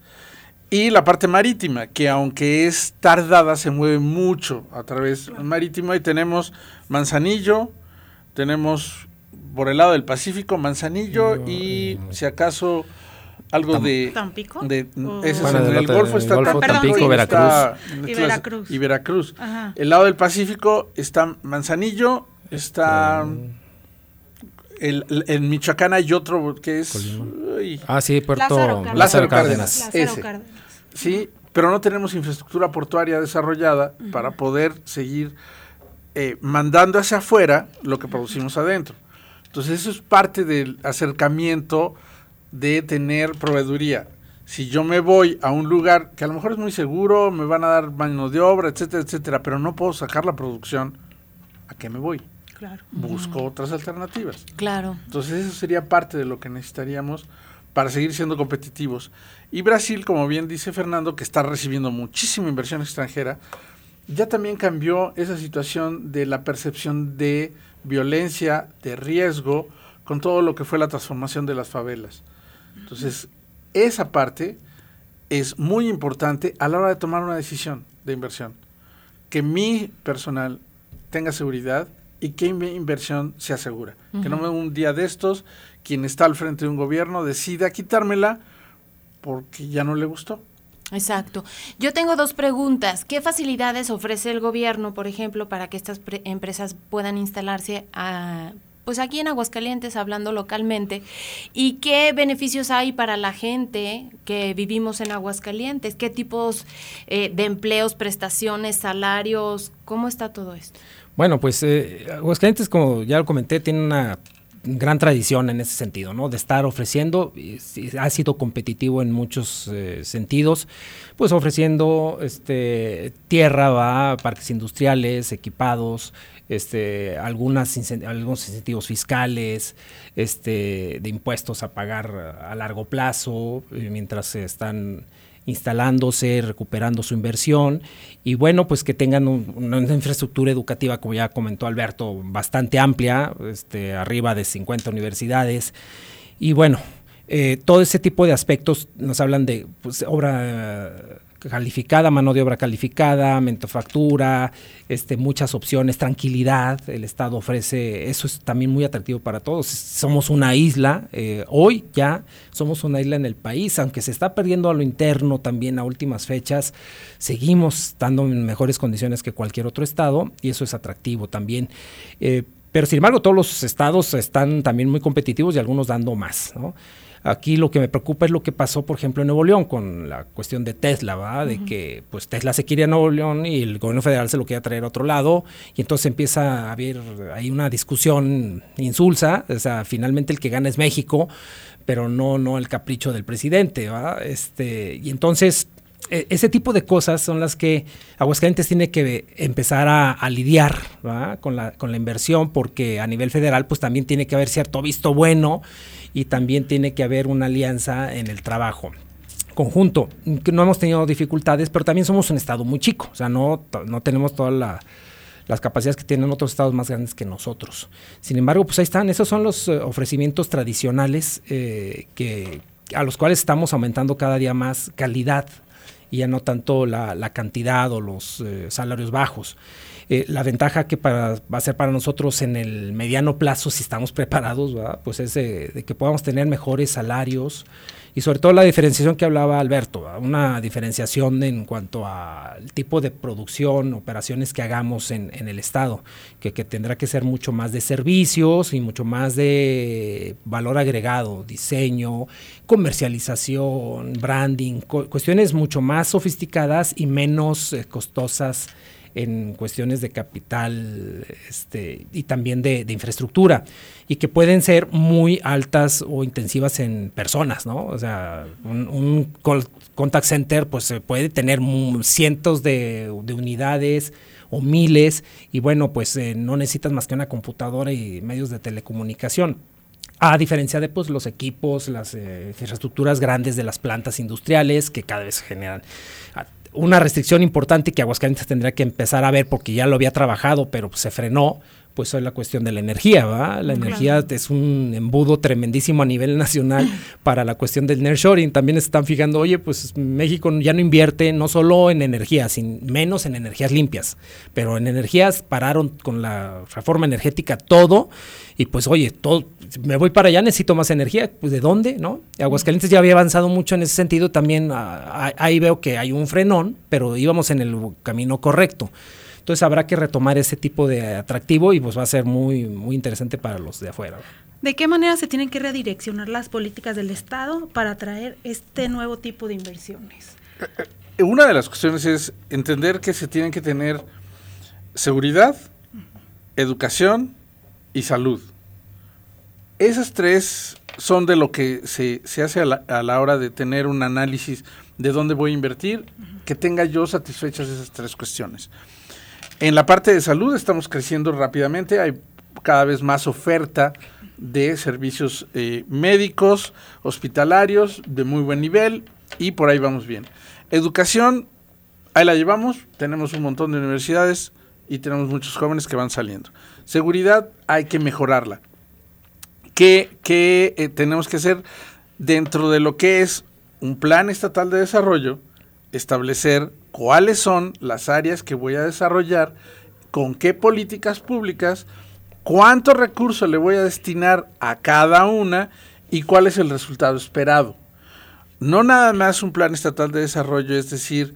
Y la parte marítima, que aunque es tardada, se mueve mucho a través marítimo. Y tenemos Manzanillo, tenemos por el lado del Pacífico Manzanillo y si acaso algo de Tampico de ese es en el Golfo está Golfo, Tampico, Veracruz. y Veracruz. Y Veracruz. El lado del Pacífico está Manzanillo está el, en Michoacán hay otro que es uy, ah sí Puerto Lázaro Cárdenas, Lázaro Cárdenas, Lázaro ese. Cárdenas. sí pero no tenemos infraestructura portuaria desarrollada para poder seguir eh, mandando hacia afuera lo que producimos adentro entonces eso es parte del acercamiento de tener proveeduría. Si yo me voy a un lugar que a lo mejor es muy seguro, me van a dar mano de obra, etcétera, etcétera, pero no puedo sacar la producción, ¿a qué me voy? Claro. Busco otras alternativas. Claro. Entonces eso sería parte de lo que necesitaríamos para seguir siendo competitivos. Y Brasil, como bien dice Fernando, que está recibiendo muchísima inversión extranjera, ya también cambió esa situación de la percepción de violencia, de riesgo, con todo lo que fue la transformación de las favelas. Entonces, esa parte es muy importante a la hora de tomar una decisión de inversión. Que mi personal tenga seguridad y que mi inversión se asegura. Que no me un día de estos, quien está al frente de un gobierno decida quitármela porque ya no le gustó. Exacto. Yo tengo dos preguntas. ¿Qué facilidades ofrece el gobierno, por ejemplo, para que estas empresas puedan instalarse pues aquí en Aguascalientes, hablando localmente, y qué beneficios hay para la gente que vivimos en Aguascalientes, qué tipos eh, de empleos, prestaciones, salarios, cómo está todo esto. Bueno, pues eh, Aguascalientes, como ya lo comenté, tiene una gran tradición en ese sentido, ¿no? De estar ofreciendo, ha sido competitivo en muchos eh, sentidos, pues ofreciendo este tierra, va, parques industriales, equipados, este, algunas algunos incentivos fiscales, este, de impuestos a pagar a largo plazo, eh, mientras se están instalándose, recuperando su inversión y bueno, pues que tengan una infraestructura educativa, como ya comentó Alberto, bastante amplia, este, arriba de 50 universidades. Y bueno, eh, todo ese tipo de aspectos nos hablan de pues, obra calificada, mano de obra calificada, mentofactura, este, muchas opciones, tranquilidad. El Estado ofrece, eso es también muy atractivo para todos. Somos una isla, eh, hoy ya somos una isla en el país, aunque se está perdiendo a lo interno también a últimas fechas, seguimos estando en mejores condiciones que cualquier otro Estado y eso es atractivo también. Eh, pero sin embargo, todos los estados están también muy competitivos y algunos dando más, ¿no? Aquí lo que me preocupa es lo que pasó, por ejemplo, en Nuevo León con la cuestión de Tesla, ¿va? De que pues Tesla se quiere a Nuevo León y el gobierno federal se lo quiere traer a otro lado y entonces empieza a haber ahí una discusión insulsa, o sea, finalmente el que gana es México, pero no no el capricho del presidente, ¿va? Este, y entonces e, ese tipo de cosas son las que Aguascalientes tiene que empezar a, lidiar con la, con la inversión, porque a nivel federal pues también tiene que haber cierto visto bueno y también tiene que haber una alianza en el trabajo conjunto. No hemos tenido dificultades, pero también somos un estado muy chico, o sea, no, no tenemos todas las capacidades que tienen otros estados más grandes que nosotros. Sin embargo, pues ahí están, esos son los eh, ofrecimientos tradicionales eh, que, a los cuales estamos aumentando cada día más calidad y ya no tanto la, cantidad o los eh, salarios bajos. Eh, la ventaja que va a ser para nosotros en el mediano plazo, si estamos preparados, pues es que podamos tener mejores salarios. Y sobre todo la diferenciación que hablaba Alberto, una diferenciación en cuanto al tipo de producción, operaciones que hagamos en, el Estado, que, tendrá que ser mucho más de servicios y mucho más de valor agregado, diseño, comercialización, branding, cuestiones mucho más más sofisticadas y menos eh, costosas en cuestiones de capital este, y también de, infraestructura y que pueden ser muy altas o intensivas en personas, ¿no? O sea, un, contact center pues puede tener cientos de, unidades o miles y bueno, pues eh, no necesitas más que una computadora y medios de telecomunicación. A diferencia de pues, los equipos, las eh, infraestructuras grandes de las plantas industriales que cada vez generan una restricción importante que Aguascalientes tendría que empezar a ver porque ya lo había trabajado, pero se frenó, pues es la cuestión de la energía, ¿va? La energía es un embudo tremendísimo a nivel nacional para la cuestión del nearshoring. También se están fijando, oye, pues México ya no invierte no solo en energía, sin, menos en energías limpias, pero en energías pararon con la reforma energética todo y pues oye, todo, me voy para allá, necesito más energía, pues ¿de dónde? ¿No? Aguascalientes ya había avanzado mucho en ese sentido, también ah, ahí veo que hay un frenón, pero íbamos en el camino correcto. Entonces habrá que retomar ese tipo de atractivo y pues va a ser muy, muy interesante para los de afuera. ¿De qué manera se tienen que redireccionar las políticas del Estado para atraer este nuevo tipo de inversiones? Eh, eh, una de las cuestiones es entender que se tienen que tener seguridad, educación y salud. Esas tres son de lo que se, hace a la, hora de tener un análisis de dónde voy a invertir, que tenga yo satisfechas esas tres cuestiones. En la parte de salud estamos creciendo rápidamente, hay cada vez más oferta de servicios eh, médicos, hospitalarios, de muy buen nivel y por ahí vamos bien. Educación, ahí la llevamos, tenemos un montón de universidades y tenemos muchos jóvenes que van saliendo. Seguridad, hay que mejorarla ¿Qué, eh, tenemos que hacer dentro de lo que es un plan estatal de desarrollo? Establecer cuáles son las áreas que voy a desarrollar, con qué políticas públicas, cuántos recursos le voy a destinar a cada una y cuál es el resultado esperado. No nada más un plan estatal de desarrollo, es decir,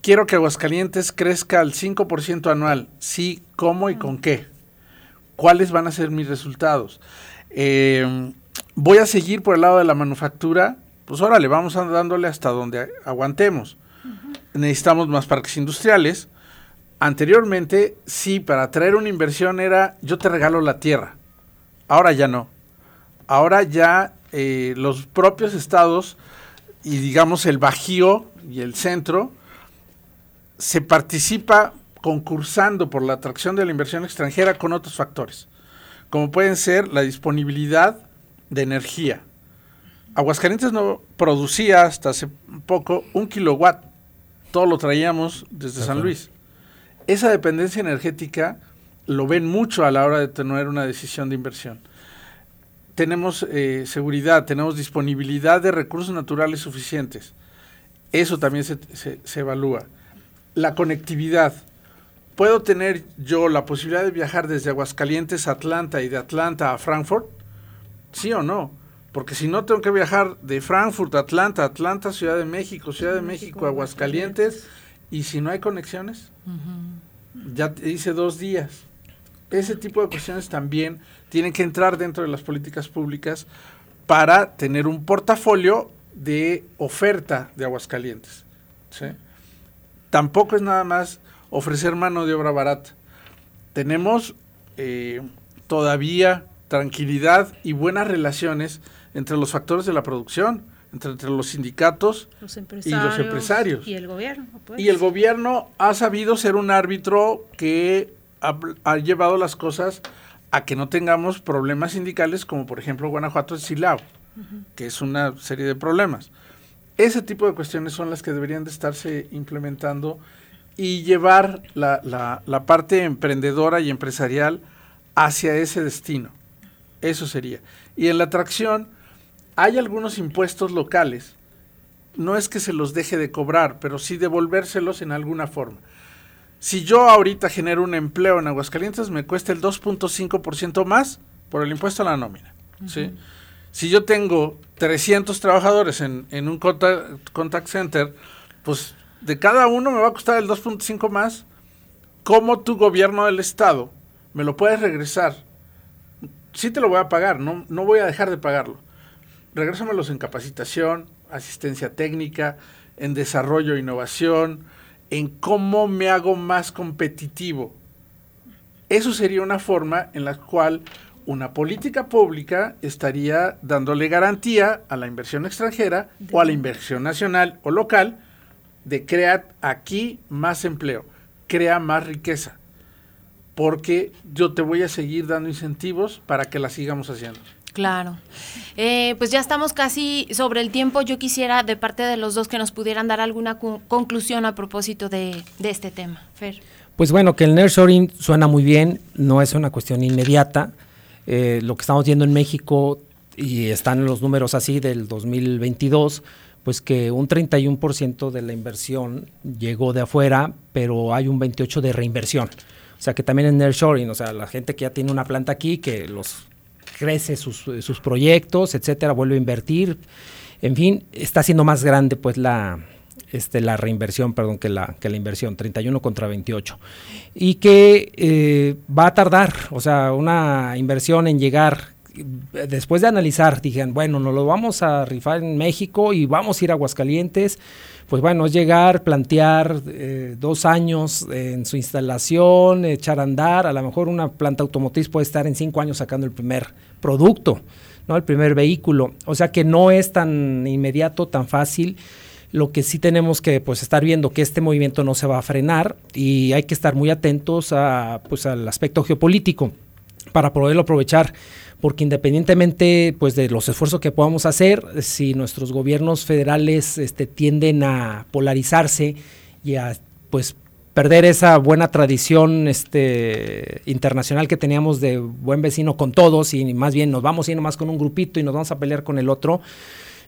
quiero que Aguascalientes crezca al 5% anual. Sí, ¿cómo y con qué? ¿Cuáles van a ser mis resultados? Eh, voy a seguir por el lado de la manufactura, pues órale, vamos dándole hasta donde aguantemos. Necesitamos más parques industriales. Anteriormente, sí, para traer una inversión era yo te regalo la tierra. Ahora ya no. Ahora ya eh, los propios estados y digamos el Bajío y el centro se participa concursando por la atracción de la inversión extranjera con otros factores como pueden ser la disponibilidad de energía. Aguascalientes no producía hasta hace poco un kilowatt, todo lo traíamos desde San Luis. Esa dependencia energética lo ven mucho a la hora de tener una decisión de inversión. Tenemos eh, seguridad, tenemos disponibilidad de recursos naturales suficientes. Eso también se, se evalúa. La conectividad ¿Puedo tener yo la posibilidad de viajar desde Aguascalientes a Atlanta y de Atlanta a Frankfurt? ¿Sí o no? Porque si no, tengo que viajar de Frankfurt a Atlanta, Atlanta, Ciudad de México, Ciudad de México, Aguascalientes. ¿Y si no hay conexiones? Ya te hice dos días. Ese tipo de cuestiones también tienen que entrar dentro de las políticas públicas para tener un portafolio de oferta de Aguascalientes. Tampoco es nada más ofrecer mano de obra barata. Tenemos eh, todavía tranquilidad y buenas relaciones entre los factores de la producción, entre, los sindicatos y los empresarios. Y el gobierno. Pues. Y el gobierno ha sabido ser un árbitro que ha, llevado las cosas a que no tengamos problemas sindicales como por ejemplo Guanajuato y Silao, que es una serie de problemas. Ese tipo de cuestiones son las que deberían de estarse implementando y llevar la, la, parte emprendedora y empresarial hacia ese destino. Eso sería. Y en la atracción hay algunos impuestos locales. No es que se los deje de cobrar, pero sí devolvérselos en alguna forma. Si yo ahorita genero un empleo en Aguascalientes, me cuesta el 2.5% más por el impuesto a la nómina. ¿sí? Si yo tengo 300 trabajadores en, en un contact, contact center, pues de cada uno me va a costar el 2.5 más. ¿Cómo tu gobierno del Estado me lo puedes regresar? Sí te lo voy a pagar, no, no voy a dejar de pagarlo. Regrésamelos en capacitación, asistencia técnica, en desarrollo e innovación, en cómo me hago más competitivo. Eso sería una forma en la cual una política pública estaría dándole garantía a la inversión extranjera o a la inversión nacional o local de crear aquí más empleo, crea más riqueza, porque yo te voy a seguir dando incentivos para que la sigamos haciendo. Claro. Eh, pues ya estamos casi sobre el tiempo. Yo quisiera de parte de los dos que nos pudieran dar alguna conclusión a propósito de, este tema. Fer. Pues bueno, que el nearshoring suena muy bien, no es una cuestión inmediata. Eh, lo que estamos viendo en México, y están los números así del 2022, pues que un 31% de la inversión llegó de afuera, pero hay un 28% de reinversión. O sea que también en nearshoring, o sea, la gente que ya tiene una planta aquí, que los crece sus, sus proyectos, etcétera, vuelve a invertir. En fin, está siendo más grande pues la, este, la reinversión, perdón, que la, que la inversión, 31 contra 28. Y que eh, va a tardar, o sea, una inversión en llegar, después de analizar, dijeron, bueno, nos lo vamos a rifar en México y vamos a ir a Aguascalientes, pues bueno, llegar, plantear eh, dos años en su instalación, echar a andar, a lo mejor una planta automotriz puede estar en cinco años sacando el primer producto, ¿no? El primer vehículo. O sea que no es tan inmediato, tan fácil. Lo que sí tenemos que pues estar viendo que este movimiento no se va a frenar y hay que estar muy atentos a, pues, al aspecto geopolítico para poderlo aprovechar porque independientemente pues de los esfuerzos que podamos hacer, si nuestros gobiernos federales este, tienden a polarizarse y a pues perder esa buena tradición este, internacional que teníamos de buen vecino con todos y más bien nos vamos yendo más con un grupito y nos vamos a pelear con el otro.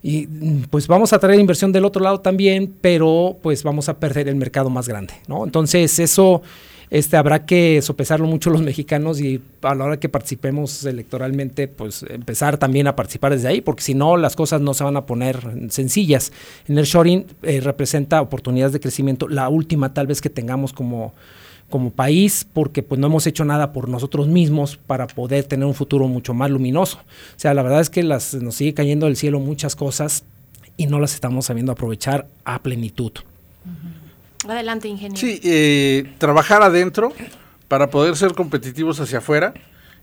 Y pues vamos a traer inversión del otro lado también, pero pues vamos a perder el mercado más grande, ¿no? Entonces eso este, habrá que sopesarlo mucho los mexicanos y a la hora que participemos electoralmente, pues empezar también a participar desde ahí, porque si no, las cosas no se van a poner sencillas. En el shoring eh, representa oportunidades de crecimiento, la última tal vez que tengamos como como país porque pues no hemos hecho nada por nosotros mismos para poder tener un futuro mucho más luminoso. O sea, la verdad es que las, nos sigue cayendo del cielo muchas cosas y no las estamos sabiendo aprovechar a plenitud. Adelante, ingeniero. Sí, eh, trabajar adentro para poder ser competitivos hacia afuera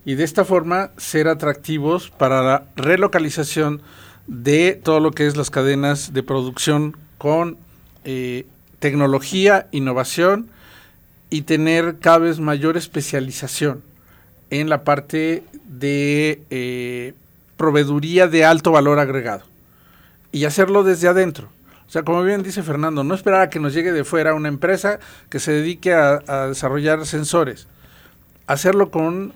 y de esta forma ser atractivos para la relocalización de todo lo que es las cadenas de producción con eh, tecnología, innovación y tener cada vez mayor especialización en la parte de eh, proveeduría de alto valor agregado y hacerlo desde adentro o sea, como bien dice Fernando, no esperar a que nos llegue de fuera una empresa que se dedique a, desarrollar sensores. Hacerlo con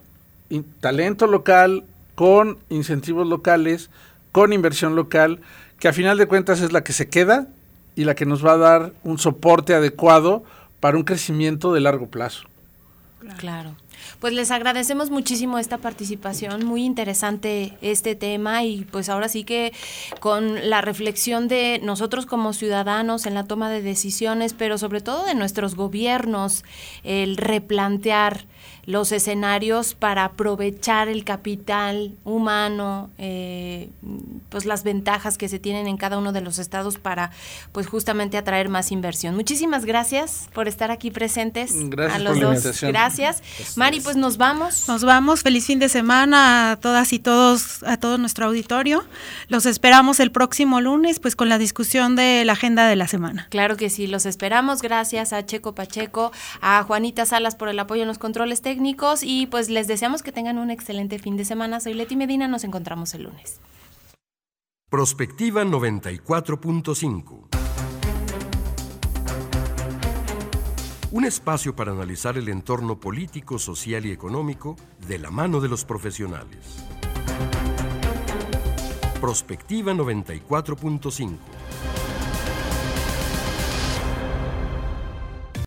talento local, con incentivos locales, con inversión local, que a final de cuentas es la que se queda y la que nos va a dar un soporte adecuado para un crecimiento de largo plazo. Claro. Pues les agradecemos muchísimo esta participación, muy interesante este tema y pues ahora sí que con la reflexión de nosotros como ciudadanos en la toma de decisiones, pero sobre todo de nuestros gobiernos, el replantear los escenarios para aprovechar el capital humano, eh, pues las ventajas que se tienen en cada uno de los estados para pues justamente atraer más inversión. Muchísimas gracias por estar aquí presentes gracias a los dos. Gracias. Mari, pues nos vamos. Nos vamos. Feliz fin de semana a todas y todos, a todo nuestro auditorio. Los esperamos el próximo lunes, pues con la discusión de la agenda de la semana. Claro que sí, los esperamos. Gracias a Checo Pacheco, a Juanita Salas por el apoyo en los controles técnicos y pues les deseamos que tengan un excelente fin de semana. Soy Leti Medina, nos encontramos el lunes. Prospectiva 94.5 Un espacio para analizar el entorno político, social y económico de la mano de los profesionales. Prospectiva 94.5